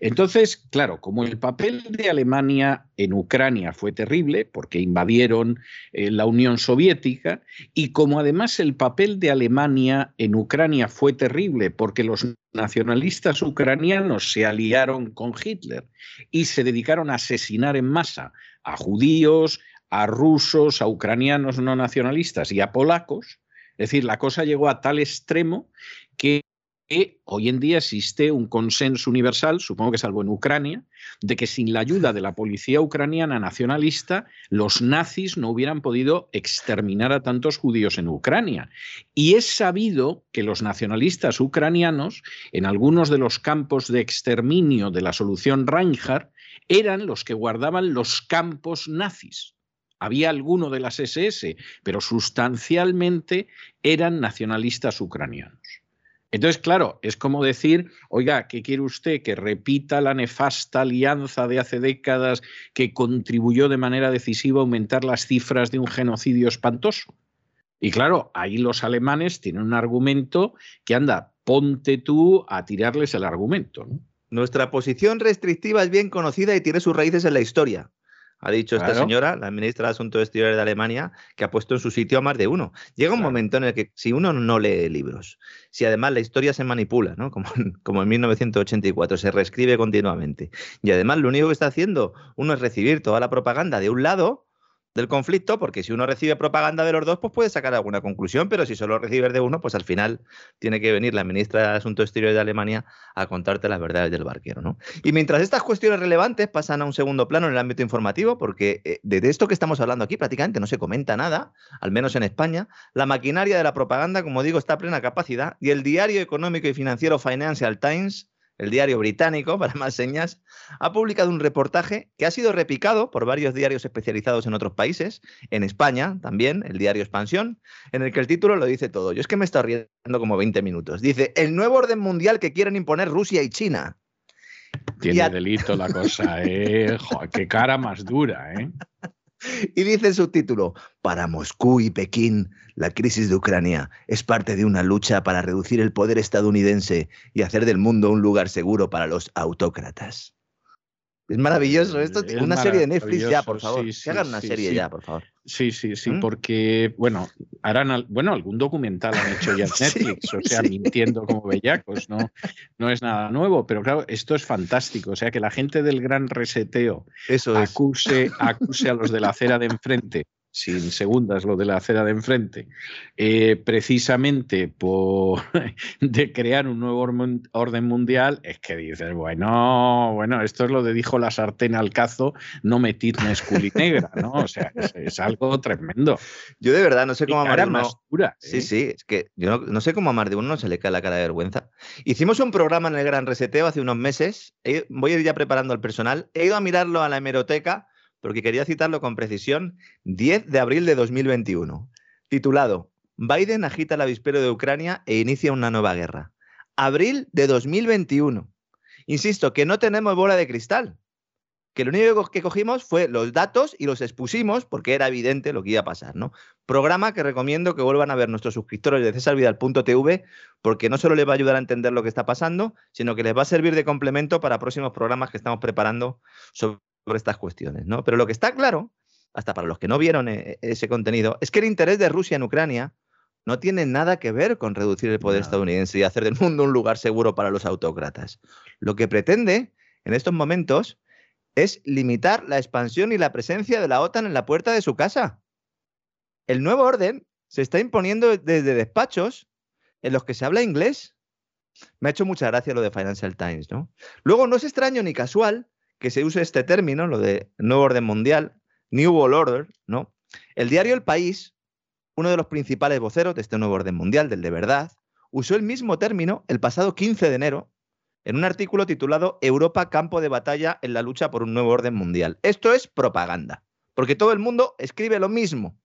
Entonces, claro, como el papel de Alemania en Ucrania fue terrible, porque invadieron eh, la Unión Soviética, y como además el papel de Alemania en Ucrania fue terrible, porque los nacionalistas ucranianos se aliaron con Hitler y se dedicaron a asesinar en masa a judíos, a rusos, a ucranianos no nacionalistas y a polacos, es decir, la cosa llegó a tal extremo que que hoy en día existe un consenso universal, supongo que salvo en Ucrania, de que sin la ayuda de la policía ucraniana nacionalista, los nazis no hubieran podido exterminar a tantos judíos en Ucrania. Y es sabido que los nacionalistas ucranianos, en algunos de los campos de exterminio de la solución Reinhardt, eran los que guardaban los campos nazis. Había alguno de las SS, pero sustancialmente eran nacionalistas ucranianos. Entonces, claro, es como decir, oiga, ¿qué quiere usted? Que repita la nefasta alianza de hace décadas que contribuyó de manera decisiva a aumentar las cifras de un genocidio espantoso. Y claro, ahí los alemanes tienen un argumento que anda, ponte tú a tirarles el argumento. Nuestra posición restrictiva es bien conocida y tiene sus raíces en la historia ha dicho esta señora, la ministra de Asuntos Exteriores de Alemania, que ha puesto en su sitio a más de uno. Llega un momento en el que si uno no lee libros, si además la historia se manipula, ¿no? como, como en 1984, se reescribe continuamente, y además lo único que está haciendo uno es recibir toda la propaganda de un lado, del conflicto, porque si uno recibe propaganda de los dos, pues puede sacar alguna conclusión, pero si solo recibes de uno, pues al final tiene que venir la ministra de Asuntos Exteriores de Alemania a contarte las verdades del barquero. ¿no? Y mientras estas cuestiones relevantes pasan a un segundo plano en el ámbito informativo, porque eh, de esto que estamos hablando aquí prácticamente no se comenta nada, al menos en España, la maquinaria de la propaganda, como digo, está a plena capacidad y el diario económico y financiero Financial Times el diario británico, [laughs] para más señas, ha publicado un reportaje que ha sido repicado por varios diarios especializados en otros países, en España también, el diario Expansión, en el que el título lo dice todo. Yo es que me está riendo como 20 minutos. Dice, el nuevo orden mundial que quieren imponer Rusia y China. Tiene delito la cosa, ¿eh? qué cara más dura, ¿eh? [laughs] Y dice el subtítulo, para Moscú y Pekín, la crisis de Ucrania es parte de una lucha para reducir el poder estadounidense y hacer del mundo un lugar seguro para los autócratas. Es maravilloso. Esto es una serie de Netflix ya, por favor. que hagan una serie ya, por favor. Sí, sí, sí, ¿Mm? porque, bueno, harán, bueno, algún documental han hecho ya en [laughs] Netflix, o sea, mintiendo como bellacos, ¿no? No es nada nuevo, pero claro, esto es fantástico. O sea, que la gente del gran reseteo acuse, acuse a los de la acera de enfrente sin segundas lo de la acera de enfrente, eh, precisamente por [laughs] de crear un nuevo orden mundial, es que dices, bueno, bueno, esto es lo de dijo la sartén al cazo, no metid negra, ¿no? O sea, es, algo tremendo. Yo de verdad no sé cómo amar de uno. Sí, ¿eh? sí, es que yo no, sé cómo amar de uno no se le cae la cara de vergüenza. Hicimos un programa en el Gran Reseteo hace unos meses, voy a ir ya preparando al personal, he ido a mirarlo a la hemeroteca porque quería citarlo con precisión, 10 de abril de 2021, titulado Biden agita el avispero de Ucrania e inicia una nueva guerra. Abril de 2021. Insisto, que no tenemos bola de cristal, que lo único que cogimos fue los datos y los expusimos porque era evidente lo que iba a pasar, ¿no? Programa que recomiendo que vuelvan a ver nuestros suscriptores de cesarvidal.tv porque no solo les va a ayudar a entender lo que está pasando, sino que les va a servir de complemento para próximos programas que estamos preparando sobre sobre estas cuestiones, ¿no? Pero lo que está claro, hasta para los que no vieron eh, ese contenido, es que el interés de Rusia en Ucrania no tiene nada que ver con reducir el poder estadounidense y hacer del mundo un lugar seguro para los autócratas. Lo que pretende en estos momentos es limitar la expansión y la presencia de la OTAN en la puerta de su casa. El nuevo orden se está imponiendo desde despachos en los que se habla inglés. Me ha hecho mucha gracia lo de Financial Times, ¿no? Luego no es extraño ni casual que se use este término, lo de nuevo orden mundial, New World Order, ¿no? El diario El País, uno de los principales voceros de este nuevo orden mundial, del de verdad, usó el mismo término el pasado 15 de enero en un artículo titulado Europa campo de batalla en la lucha por un nuevo orden mundial. Esto es propaganda, porque todo el mundo escribe lo mismo.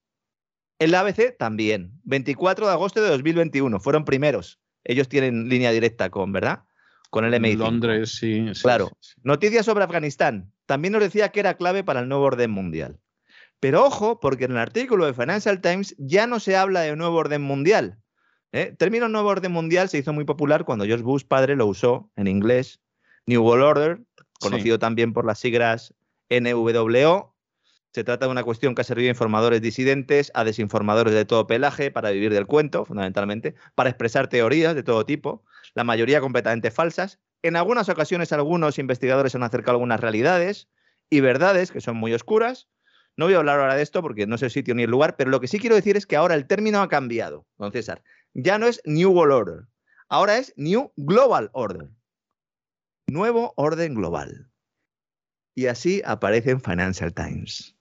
El ABC también. 24 de agosto de 2021. Fueron primeros. Ellos tienen línea directa con, ¿verdad? Con el MI5. Londres, sí. sí Claro. sí, sí. Noticias sobre Afganistán. También nos decía que era clave para el nuevo orden mundial. Pero ojo, porque en el artículo de Financial Times ya no se habla de nuevo orden mundial. ¿eh? El término nuevo orden mundial se hizo muy popular cuando George Bush padre lo usó en inglés. New World Order, conocido también por las siglas NWO. Se trata de una cuestión que ha servido a informadores disidentes, a desinformadores de todo pelaje para vivir del cuento, fundamentalmente, para expresar teorías de todo tipo, la mayoría completamente falsas. En algunas ocasiones algunos investigadores han acercado algunas realidades y verdades que son muy oscuras. No voy a hablar ahora de esto porque no sé el sitio ni el lugar, pero lo que sí quiero decir es que ahora el término ha cambiado, don César. Ya no es New World Order, ahora es New Global Order. Nuevo orden global. Y así aparece en Financial Times.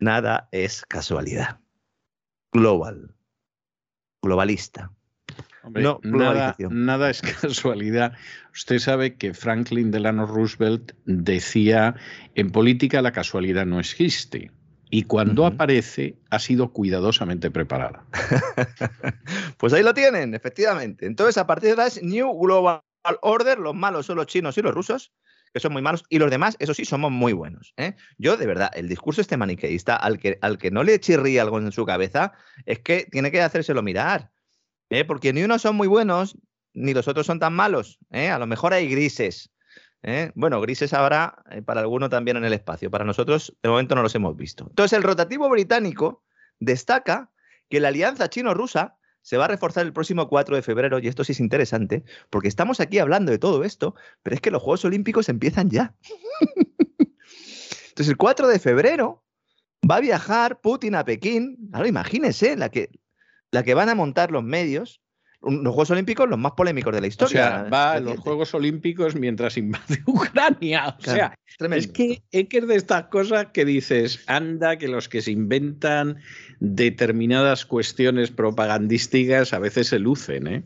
Nada es casualidad. Global. Globalista. Hombre, No, nada, nada es [laughs] casualidad. Usted sabe que Franklin Delano Roosevelt decía, en política la casualidad no existe. Y cuando aparece, ha sido cuidadosamente preparada. [laughs] Pues ahí lo tienen, efectivamente. Entonces, a partir de es New Global Order. Los malos son los chinos y los rusos, que son muy malos, y los demás, eso sí, somos muy buenos. ¿eh? Yo, de verdad, el discurso este maniqueísta, al que, al que no le chirría algo en su cabeza, es que tiene que hacérselo mirar. ¿Eh? Porque ni unos son muy buenos, ni los otros son tan malos. ¿eh? A lo mejor hay grises. ¿eh? Bueno, grises habrá para alguno también en el espacio. Para nosotros, de momento, no los hemos visto. Entonces, el rotativo británico destaca que la alianza chino-rusa se va a reforzar el próximo 4 de febrero, y esto sí es interesante, porque estamos aquí hablando de todo esto, pero es que los Juegos Olímpicos empiezan ya. Entonces, el 4 de febrero va a viajar Putin a Pekín. Claro, imagínese la que, la que van a montar los medios, los Juegos Olímpicos, los más polémicos de la O historia. sea, va a los. Juegos Olímpicos mientras invade [laughs] Ucrania. O Claro, sea, Tremendo. es que, es que es de estas cosas que dices, anda, que los que se inventan determinadas cuestiones propagandísticas a veces se lucen, ¿eh?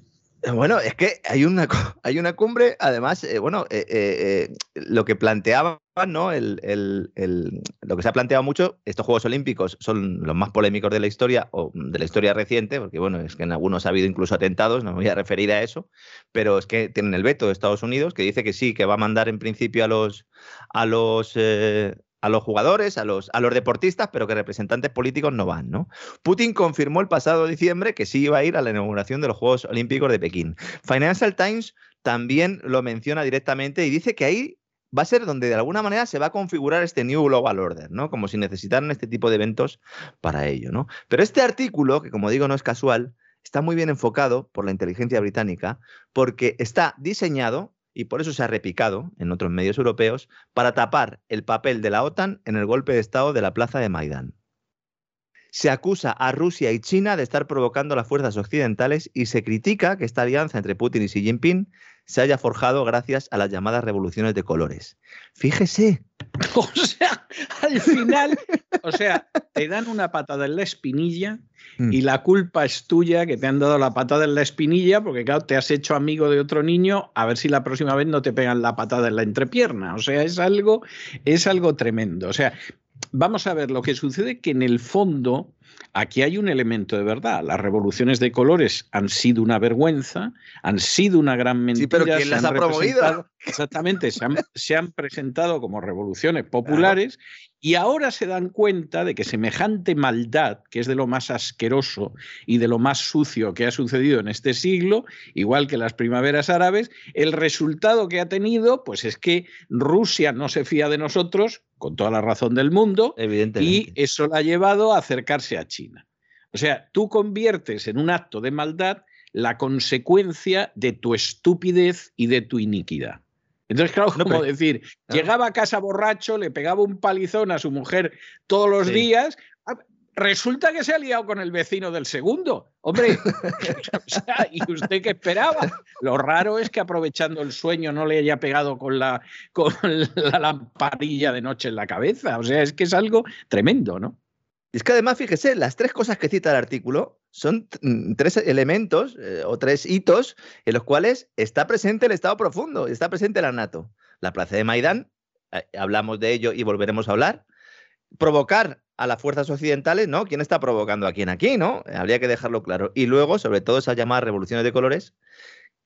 Bueno, es que hay una, [laughs] hay una cumbre, además, eh, bueno, eh, eh, lo que planteaban, ¿no? El, el- lo que se ha planteado mucho, estos Juegos Olímpicos son los más polémicos de la historia, o de la historia reciente, porque bueno, es que en algunos ha habido incluso atentados, no me voy a referir a eso, pero es que tienen el veto de Estados Unidos, que dice que sí, que va a mandar en principio a los, a los, a los jugadores, a los, a los deportistas, pero que representantes políticos no van, ¿no? Putin confirmó el pasado diciembre que sí iba a ir a la inauguración de los Juegos Olímpicos de Pekín. Financial Times también lo menciona directamente y dice que ahí va a ser donde de alguna manera se va a configurar este New Global Order, ¿no? Como si necesitaran este tipo de eventos para ello, ¿no? Pero este artículo, que como digo no es casual, está muy bien enfocado por la inteligencia británica porque está diseñado y por eso se ha repicado en otros medios europeos para tapar el papel de la OTAN en el golpe de Estado de la plaza de Maidán. Se acusa a Rusia y China de estar provocando las fuerzas occidentales y se critica que esta alianza entre Putin y Xi Jinping se haya forjado gracias a las llamadas revoluciones de colores. Fíjese. [laughs] O sea, al final, o sea, te dan una patada en la espinilla Mm. y la culpa es tuya que te han dado la patada en la espinilla porque, claro, te has hecho amigo de otro niño, a ver si la próxima vez no te pegan la patada en la entrepierna. O sea, es algo, es algo tremendo. O sea, vamos a ver, lo que sucede que en el fondo aquí hay un elemento de verdad. Las revoluciones de colores han sido una vergüenza, han sido una gran mentira. Sí, pero ¿quién las ha promovido? [laughs] Exactamente, se han, se han presentado como revoluciones populares y ahora se dan cuenta de que semejante maldad, que es de lo más asqueroso y de lo más sucio que ha sucedido en este siglo, igual que las primaveras árabes, el resultado que ha tenido, pues es que Rusia no se fía de nosotros, con toda la razón del mundo, y Evidentemente. eso la ha llevado a acercarse a China. O sea, tú conviertes en un acto de maldad la consecuencia de tu estupidez y de tu iniquidad. Entonces, claro, como decir, llegaba a casa borracho, le pegaba un palizón a su mujer todos los Sí. días. Resulta que se ha liado con el vecino del segundo. Hombre, [laughs] [laughs] o sea, ¿y usted qué esperaba? Lo raro es que aprovechando el sueño no le haya pegado con la, con la lamparilla de noche en la cabeza. O sea, es que es algo tremendo, ¿no? Es que además, fíjese, las tres cosas que cita el artículo son mm, tres elementos eh, o tres hitos en los cuales está presente el Estado profundo, está presente la NATO. La plaza de Maidán, eh, hablamos de ello y volveremos a hablar. Provocar a las fuerzas occidentales, ¿no? ¿Quién está provocando a quién aquí, no? Habría que dejarlo claro. Y luego, sobre todo, esas llamadas revoluciones de colores,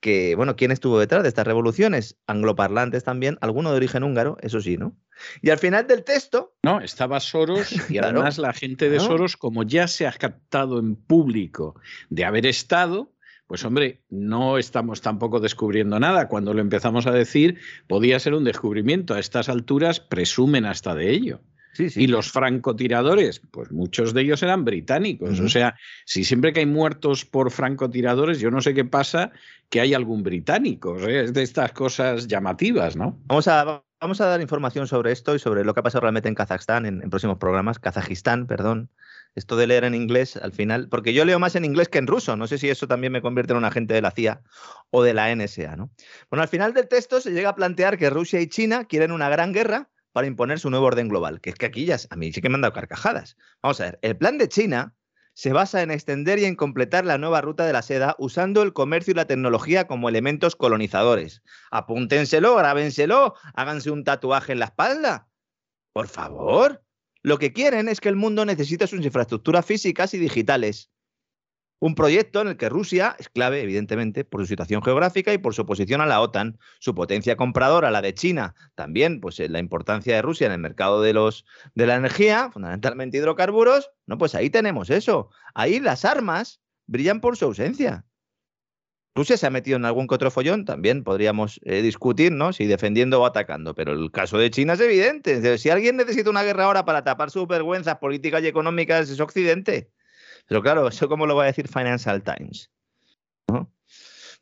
que, bueno, ¿quién estuvo detrás de estas revoluciones? Angloparlantes también, alguno de origen húngaro, eso sí, ¿no? Y al final del texto... No, estaba Soros [laughs] y además la gente de Soros, como ya se ha captado en público de haber estado, pues hombre, no estamos tampoco descubriendo nada. Cuando lo empezamos a decir, podía ser un descubrimiento. A estas alturas presumen hasta de ello. Y los francotiradores, pues muchos de ellos eran británicos. O sea, si siempre que hay muertos por francotiradores, yo no sé qué pasa que hay algún británico. Es de estas cosas llamativas, ¿no? Vamos a, vamos a dar información sobre esto y sobre lo que ha pasado realmente en Kazajstán en, próximos programas. Kazajistán, perdón. Esto de leer en inglés al final, porque yo leo más en inglés que en ruso. No sé si eso también me convierte en un agente de la CIA o de la NSA, ¿no? Bueno, al final del texto se llega a plantear que Rusia y China quieren una gran guerra para imponer su nuevo orden global, que es que aquí ya a mí sí que me han dado carcajadas. Vamos a ver, el plan de China se basa en extender y en completar la nueva ruta de la seda usando el comercio y la tecnología como elementos colonizadores. Apúntenselo, grábenselo, háganse un tatuaje en la espalda. Por favor. Lo que quieren es que el mundo necesite sus infraestructuras físicas y digitales. Un proyecto en el que Rusia es clave, evidentemente, por su situación geográfica y por su oposición a la OTAN, su potencia compradora, la de China, también pues eh, la importancia de Rusia en el mercado de, los, de la energía, fundamentalmente hidrocarburos, no, pues ahí tenemos eso. Ahí las armas brillan por su ausencia. Rusia se ha metido en algún que otro follón, también podríamos eh, discutir, ¿no? Si defendiendo o atacando, pero el caso de China es evidente. Si alguien necesita una guerra ahora para tapar sus vergüenzas políticas y económicas, es Occidente. Pero claro, ¿eso cómo lo va a decir Financial Times?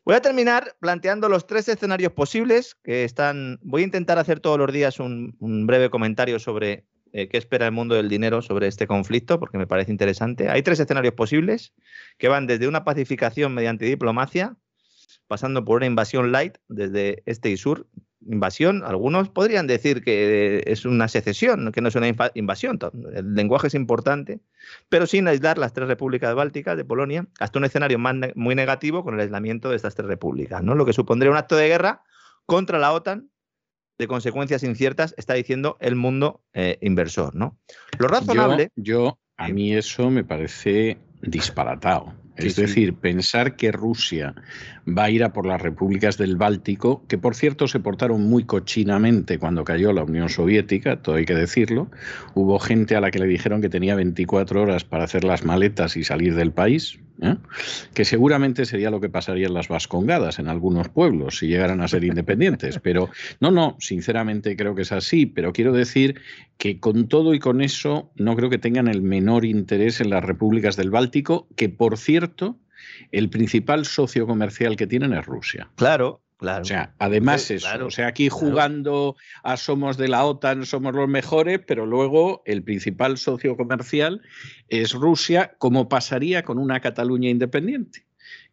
Voy a terminar planteando los tres escenarios posibles que están. Voy a intentar hacer todos los días un, breve comentario sobre eh, qué espera el mundo del dinero sobre este conflicto, porque me parece interesante. Hay tres escenarios posibles que van desde una pacificación mediante diplomacia, pasando por una invasión light desde este y sur, invasión, algunos podrían decir que es una secesión, que no es una invasión. El lenguaje es importante, pero sin aislar las tres repúblicas bálticas de Polonia hasta un escenario muy negativo con el aislamiento de estas tres repúblicas, ¿no? Lo que supondría un acto de guerra contra la OTAN de consecuencias inciertas, está diciendo el mundo eh, inversor, ¿no? Lo razonable. yo a mí eso me parece disparatado. Es decir, pensar que Rusia va a ir a por las repúblicas del Báltico, que por cierto se portaron muy cochinamente cuando cayó la Unión Soviética, todo hay que decirlo. Hubo gente a la que le dijeron que tenía 24 horas para hacer las maletas y salir del país, ¿eh? que seguramente sería lo que pasaría en las Vascongadas, en algunos pueblos, si llegaran a ser independientes. Pero no, no, sinceramente creo que es así, pero quiero decir que con todo y con eso no creo que tengan el menor interés en las repúblicas del Báltico, que por cierto, el principal socio comercial que tienen es Rusia. Claro, Claro. O sea, además eso. o sea, aquí jugando a somos de la OTAN, somos los mejores, pero luego el principal socio comercial es Rusia, como pasaría con una Cataluña independiente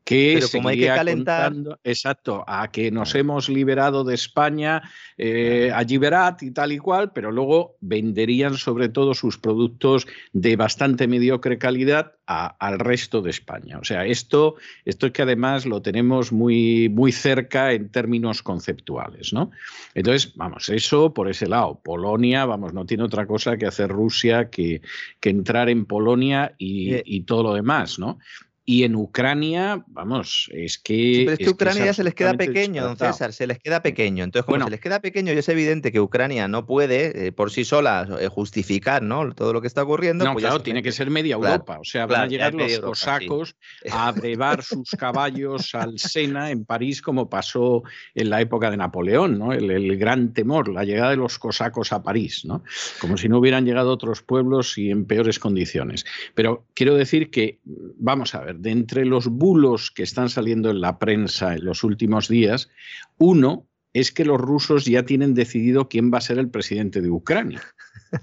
que Pero como hay que calentar. exacto, a que nos hemos liberado de España, eh, a Giberat y tal y cual, pero luego venderían sobre todo sus productos de bastante mediocre calidad al resto de España. O sea, esto, esto es que además lo tenemos muy, muy cerca en términos conceptuales, ¿no? Entonces, vamos, eso por ese lado. Polonia, vamos, no tiene otra cosa que hacer Rusia que, que entrar en Polonia y, y todo lo demás, ¿no? Y en Ucrania, vamos, es que. pero es que Ucrania ya se les queda pequeño, don César, se les queda pequeño. Entonces, como se les queda pequeño y es evidente que Ucrania no puede eh, por sí sola eh, justificar ¿no? todo lo que está ocurriendo. No, pues claro, tiene que ser media Europa. o sea, van a llegar los cosacos [laughs] a brevar sus caballos al Sena en París, como pasó en la época de Napoleón, ¿no? El, el, gran temor, la llegada de los cosacos a París, ¿no? Como si no hubieran llegado otros pueblos y en peores condiciones. Pero quiero decir que, vamos a ver, de entre los bulos que están saliendo en la prensa en los últimos días, uno es que los rusos ya tienen decidido quién va a ser el presidente de Ucrania,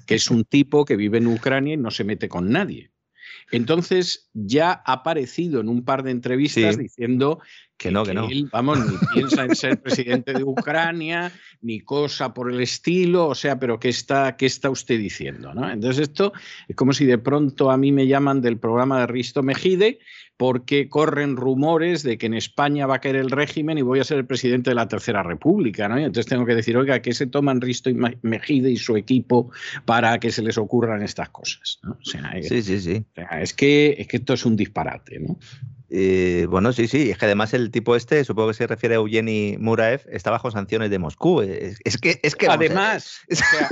que es un tipo que vive en Ucrania y no se mete con nadie. Entonces ya ha aparecido en un par de entrevistas diciendo Que no, que, no. vamos, ni piensa en ser presidente de Ucrania, ni cosa por el estilo, o sea, pero ¿qué está, qué está usted diciendo? ¿no? Entonces esto es como si de pronto a mí me llaman del programa de Risto Mejide porque corren rumores de que en España va a caer el régimen y voy a ser el presidente de la Tercera República, ¿no? Y entonces tengo que decir, oiga, ¿qué se toman Risto Mejide y su equipo para que se les ocurran estas cosas? sí, sí, sí. es, que, es que esto es un disparate, ¿no? Eh, bueno, sí, sí, es que además el tipo este, supongo que se refiere a Eugeni Muraev, está bajo sanciones de Moscú. Es, que, es que además,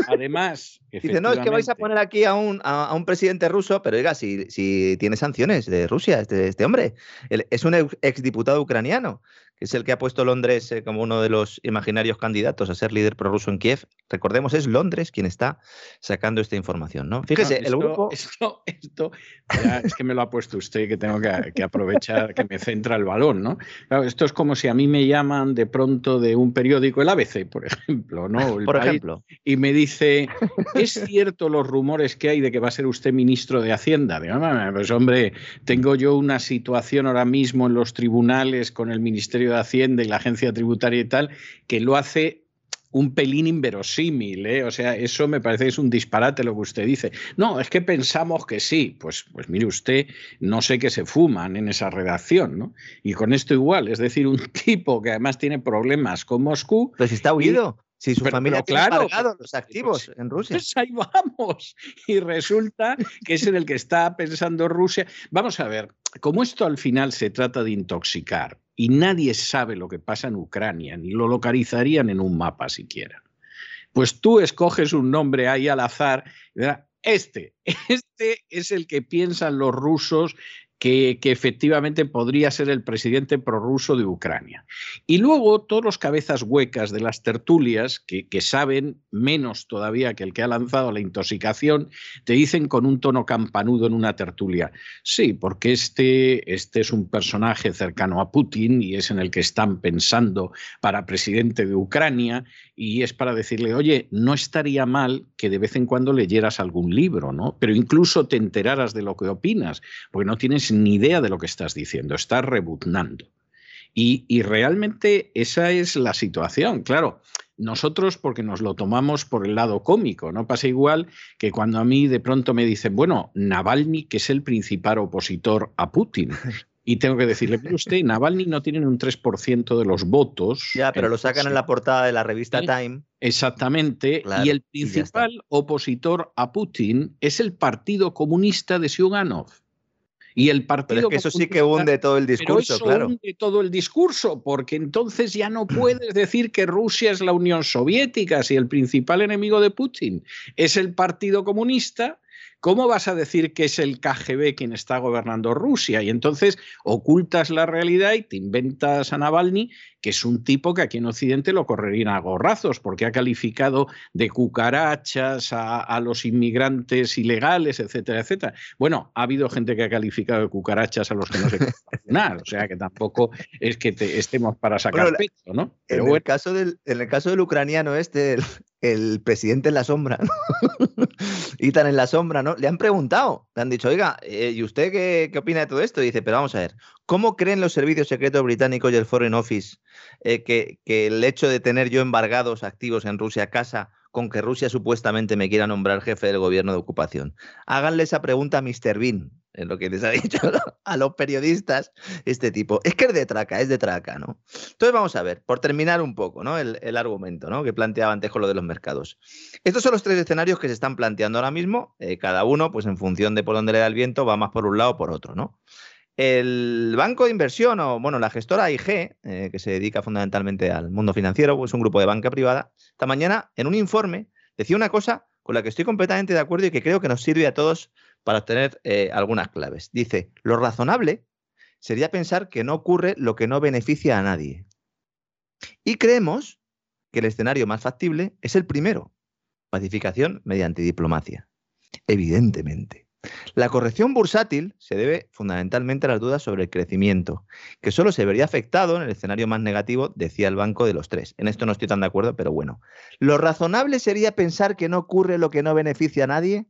además, [laughs] dice no es que vais a poner aquí a un, a, un presidente ruso, pero oiga, si, si tiene sanciones de Rusia este, este hombre, es un exdiputado ucraniano que es el que ha puesto Londres eh, como uno de los imaginarios candidatos a ser líder prorruso en Kiev. Recordemos, es Londres quien está sacando esta información, ¿no? Fíjese, el grupo... Esto, esto es que me lo ha puesto usted, que tengo que, aprovechar que me centra el balón, ¿no? esto es como si a mí me llaman de pronto de un periódico, el ABC, por ejemplo, ¿no? [laughs] por ejemplo. Y me dice, ¿es cierto los rumores que hay de que va a ser usted ministro de Hacienda? Digo, pues hombre, tengo yo una situación ahora mismo en los tribunales con el Ministerio de Hacienda y la agencia tributaria y tal, que lo hace un pelín inverosímil, ¿eh? o sea, eso me parece que es un disparate lo que usted dice. No, es que pensamos que sí, pues, pues mire usted, no sé qué se fuman en esa redacción, ¿no? Y con esto igual, es decir, un [laughs] tipo que además tiene problemas con Moscú. Pues está huido. Si su familia claro, los pues, activos en Rusia. Pues ahí vamos. Y resulta que es en el que está pensando Rusia. Vamos a ver, como esto al final se trata de intoxicar y nadie sabe lo que pasa en Ucrania, ni lo localizarían en un mapa siquiera, pues tú escoges un nombre ahí al azar. Este, [laughs] este es el que piensan los rusos que, efectivamente podría ser el presidente prorruso de Ucrania. Y luego todos los cabezas huecas de las tertulias, que, saben menos todavía que el que ha lanzado la intoxicación, te dicen con un tono campanudo en una tertulia, sí, porque este, este es un personaje cercano a Putin y es en el que están pensando para presidente de Ucrania y es para decirle, oye, no estaría mal que de vez en cuando leyeras algún libro, ¿no? Pero incluso te enteraras de lo que opinas, porque no tienes ni idea de lo que estás diciendo, estás rebuznando. Y, y realmente esa es la situación, claro. Nosotros porque nos lo tomamos por el lado cómico, no pasa igual que cuando a mí de pronto me dicen, bueno, Navalny, que es el principal opositor a Putin, y tengo que decirle, pero usted, Navalny no tiene un 3% de los votos. Ya, pero lo sacan en la portada de la revista Time. Exactamente. y el principal opositor a Putin es el Partido Comunista de Siuganov. Y el partido. Pero es que eso sí que hunde todo el discurso, eso claro. Hunde todo el discurso, porque entonces ya no puedes decir que Rusia es la Unión Soviética si el principal enemigo de Putin es el Partido Comunista ¿Cómo vas a decir que es el KGB quien está gobernando Rusia? Y entonces ocultas la realidad y te inventas a Navalny, que es un tipo que aquí en Occidente lo correrían a gorrazos, porque ha calificado de cucarachas a, los inmigrantes ilegales, etcétera, etcétera. Bueno, ha habido gente que ha calificado de cucarachas a los que no se puede vacunar, o sea que tampoco es que estemos para sacar pecho, ¿no? en, el caso del, en el caso del ucraniano este, el presidente en la sombra, ¿no? [laughs] tan en la sombra, ¿no? Le han preguntado, le han dicho, oiga, eh, ¿y usted qué, opina de todo esto? Y dice, pero vamos a ver, ¿cómo creen los servicios secretos británicos y el Foreign Office eh, que, que, el hecho de tener yo embargados activos en Rusia casa con que Rusia supuestamente me quiera nombrar jefe del gobierno de ocupación? Háganle esa pregunta a Mr. Bean, en lo que les ha [laughs] dicho a los periodistas este tipo. Es que es de traca, es de traca, ¿no? Entonces vamos a ver, por terminar un poco, ¿no? El, argumento, ¿no? Que planteaba antes con lo de los mercados. Estos son los tres escenarios que se están planteando ahora mismo, eh, cada uno, pues en función de por dónde le da el viento, va más por un lado o por otro, ¿no? El banco de inversión, o bueno, la gestora IG, eh, que se dedica fundamentalmente al mundo financiero, pues un grupo de banca privada, esta mañana en un informe decía una cosa con la que estoy completamente de acuerdo y que creo que nos sirve a todos para obtener eh, algunas claves. Dice, lo razonable sería pensar que no ocurre lo que no beneficia a nadie. Y creemos que el escenario más factible es el primero, pacificación mediante diplomacia. Evidentemente. La corrección bursátil se debe fundamentalmente a las dudas sobre el crecimiento, que solo se vería afectado en el escenario más negativo, decía el banco de los tres. En esto no estoy tan de acuerdo, pero bueno. Lo razonable sería pensar que no ocurre lo que no beneficia a nadie.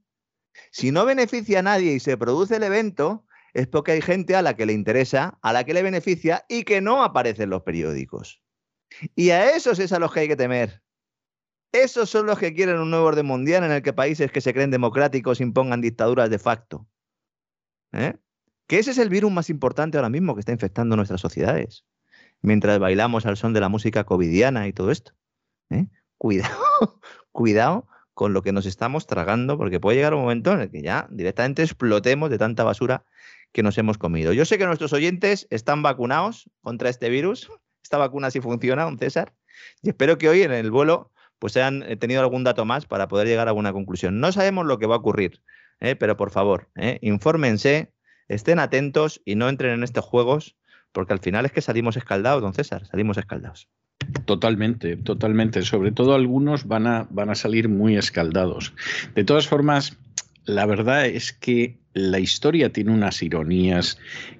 Si no beneficia a nadie y se produce el evento, es porque hay gente a la que le interesa, a la que le beneficia y que no aparece en los periódicos. Y a esos es a los que hay que temer. Esos son los que quieren un nuevo orden mundial en el que países que se creen democráticos impongan dictaduras de facto. ¿Eh? Que ese es el virus más importante ahora mismo que está infectando nuestras sociedades. Mientras bailamos al son de la música covidiana y todo esto. ¿Eh? Cuidado, [laughs] cuidado con lo que nos estamos tragando, porque puede llegar un momento en el que ya directamente explotemos de tanta basura que nos hemos comido. Yo sé que nuestros oyentes están vacunados contra este virus. [laughs] Esta vacuna sí funciona, don César. Y espero que hoy en el vuelo pues hayan eh, tenido algún dato más para poder llegar a alguna conclusión. No sabemos lo que va a ocurrir, ¿eh? pero por favor, ¿eh? infórmense, estén atentos y no entren en estos juegos, porque al final es que salimos escaldados, don César, salimos escaldados. Totalmente, totalmente. Sobre todo algunos van a, van a salir muy escaldados. De todas formas, la verdad es que la historia tiene unas ironías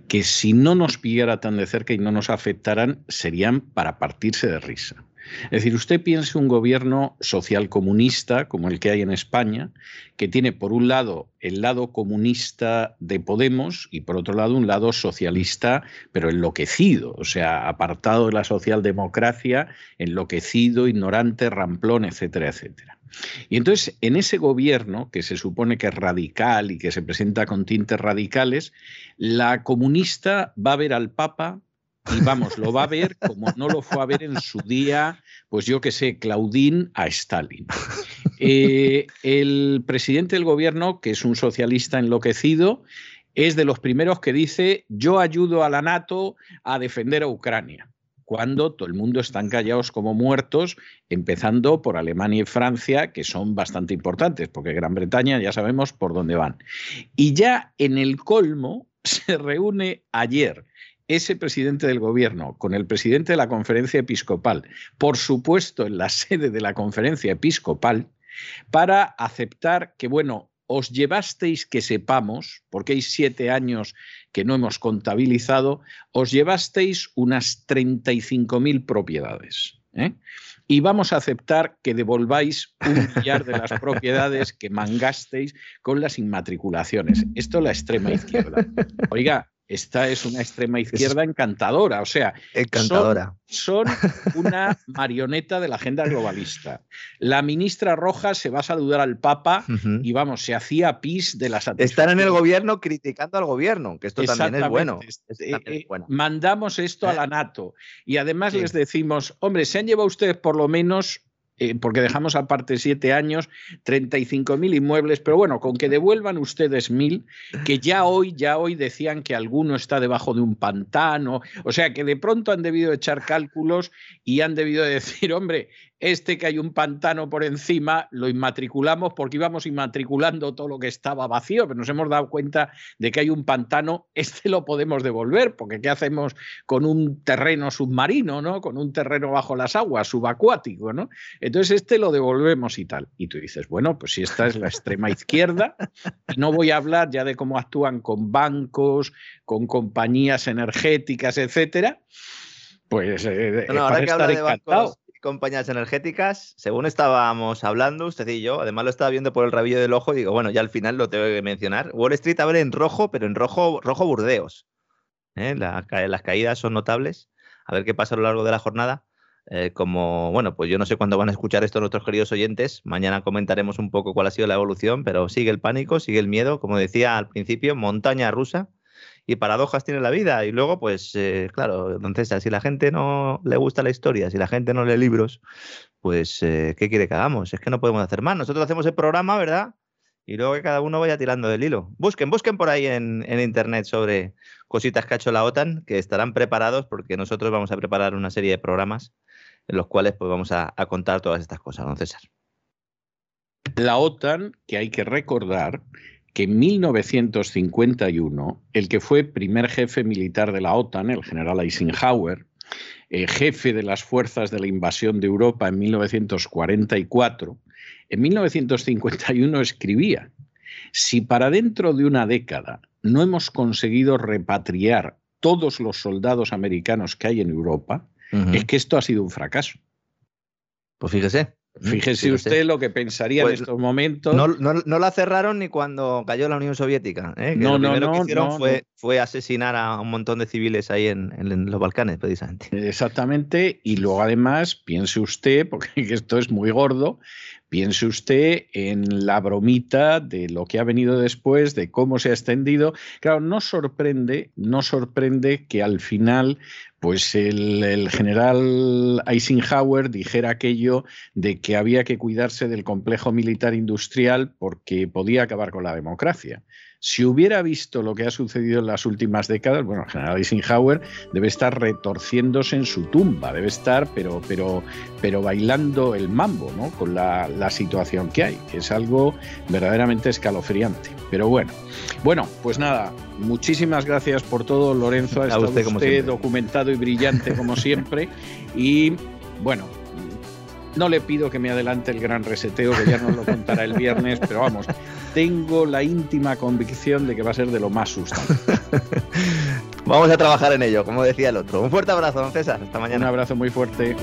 que si no nos pillara tan de cerca y no nos afectaran, serían para partirse de risa. Es decir, usted piense un gobierno social comunista como el que hay en España, que tiene por un lado el lado comunista de Podemos y por otro lado un lado socialista, pero enloquecido, o sea, apartado de la socialdemocracia, enloquecido, ignorante, ramplón, etcétera, etcétera. Y entonces, en ese gobierno, que se supone que es radical y que se presenta con tintes radicales, la comunista va a ver al Papa y vamos, lo va a ver como no lo fue a ver en su día, pues yo que sé, Claudín a Stalin. Eh, el presidente del gobierno, que es un socialista enloquecido, es de los primeros que dice, yo ayudo a la NATO a defender a Ucrania cuando todo el mundo están callados como muertos, empezando por Alemania y Francia, que son bastante importantes, porque Gran Bretaña ya sabemos por dónde van. Y ya en el colmo [laughs] se reúne ayer ese presidente del gobierno con el presidente de la conferencia episcopal, por supuesto en la [laughs] sede de la conferencia episcopal, para aceptar que, bueno, os llevasteis que sepamos, porque hay siete años que no hemos contabilizado, os llevasteis unas 35.000 propiedades. ¿eh? Y vamos a aceptar que devolváis un millar de las propiedades que mangasteis con las inmatriculaciones. Esto es la extrema izquierda. Oiga, esta es una extrema izquierda encantadora, o sea, encantadora. Son, [laughs] una marioneta de la agenda globalista. La ministra Roja se va a saludar al Papa y vamos, se hacía pis de las Están en el gobierno criticando al gobierno, que esto también es bueno. Eh, eh, mandamos esto a la NATO. Y además les decimos, hombre, se han llevado ustedes por lo menos eh, porque dejamos aparte siete años, 35.000 inmuebles, pero bueno, con que devuelvan ustedes mil, que ya hoy, ya hoy decían que alguno está debajo de un pantano, o sea que de pronto han debido echar cálculos y han debido decir, [laughs] hombre, este que hay un pantano por encima lo inmatriculamos porque íbamos inmatriculando todo lo que estaba vacío, pero nos hemos dado cuenta de que hay un pantano, este lo podemos devolver, porque ¿qué hacemos con un terreno submarino, ¿no? Con un terreno bajo las aguas, subacuático, ¿no? Entonces este lo devolvemos y tal. Y tú dices, bueno, pues si esta es la extrema izquierda, y no voy a hablar ya de cómo actúan con bancos, con compañías energéticas, etcétera, pues eh, ahora que habla de bancos compañías energéticas, según estábamos hablando, usted y yo, además lo estaba viendo por el rabillo del ojo, y digo, bueno, ya al final lo tengo que mencionar. Wall Street abre en rojo, pero en rojo, rojo burdeos. ¿eh? las caídas son notables. A ver qué pasa a lo largo de la jornada. Eh, como, bueno, pues yo no sé cuándo van a escuchar esto nuestros queridos oyentes. Mañana comentaremos un poco cuál ha sido la evolución, pero sigue el pánico, sigue el miedo. Como decía al principio, montaña rusa y paradojas tiene la vida. Y luego, pues, eh, claro, entonces, si la gente no le gusta la historia, si la gente no lee libros, pues, eh, ¿qué quiere que hagamos? Es que no podemos hacer más. Nosotros hacemos el programa, ¿verdad? Y luego que cada uno vaya tirando del hilo. Busquen, busquen por ahí en, internet sobre cositas que ha hecho la OTAN, que estarán preparados porque nosotros vamos a preparar una serie de programas en los cuales pues, vamos a, a contar todas estas cosas, don César. La OTAN, que hay que recordar, que en 1951 el que fue primer jefe militar de la OTAN, el general Eisenhower, eh, jefe de las fuerzas de la invasión de Europa en 1944, en 1951 escribía, si para dentro de una década no hemos conseguido repatriar todos los soldados americanos que hay en Europa, es que esto ha sido un fracaso. Pues fíjese. Fíjese usted lo que pensaría en pues estos momentos. No, no, la cerraron ni cuando cayó la Unión Soviética. ¿eh? no, lo primero que hicieron fue, fue, asesinar a un montón de civiles ahí en, los Balcanes, precisamente. Exactamente. Y luego, además, piense usted, [laughs] porque esto es muy gordo, piense usted en la bromita de lo que ha venido después, de cómo se ha extendido. Claro, no sorprende, no sorprende que al final pues el, general Eisenhower dijera aquello de que había que cuidarse del complejo militar industrial porque podía acabar con la democracia. Si hubiera visto lo que ha sucedido en las últimas décadas, bueno, el general Eisenhower debe estar retorciéndose en su tumba, debe estar, pero, pero, pero bailando el mambo, ¿no? Con la, situación que hay, que es algo verdaderamente escalofriante. Pero bueno, bueno, pues nada, muchísimas gracias por todo, Lorenzo. Ha estado usted, documentado y brillante como siempre. [laughs] y bueno, no le pido que me adelante el gran reseteo, que ya nos lo contará el viernes, pero vamos, tengo la íntima convicción de que va a ser de lo más sustancial. [laughs] Vamos a trabajar en ello, como decía el otro. Un fuerte abrazo, don César. Hasta mañana. Un abrazo muy fuerte.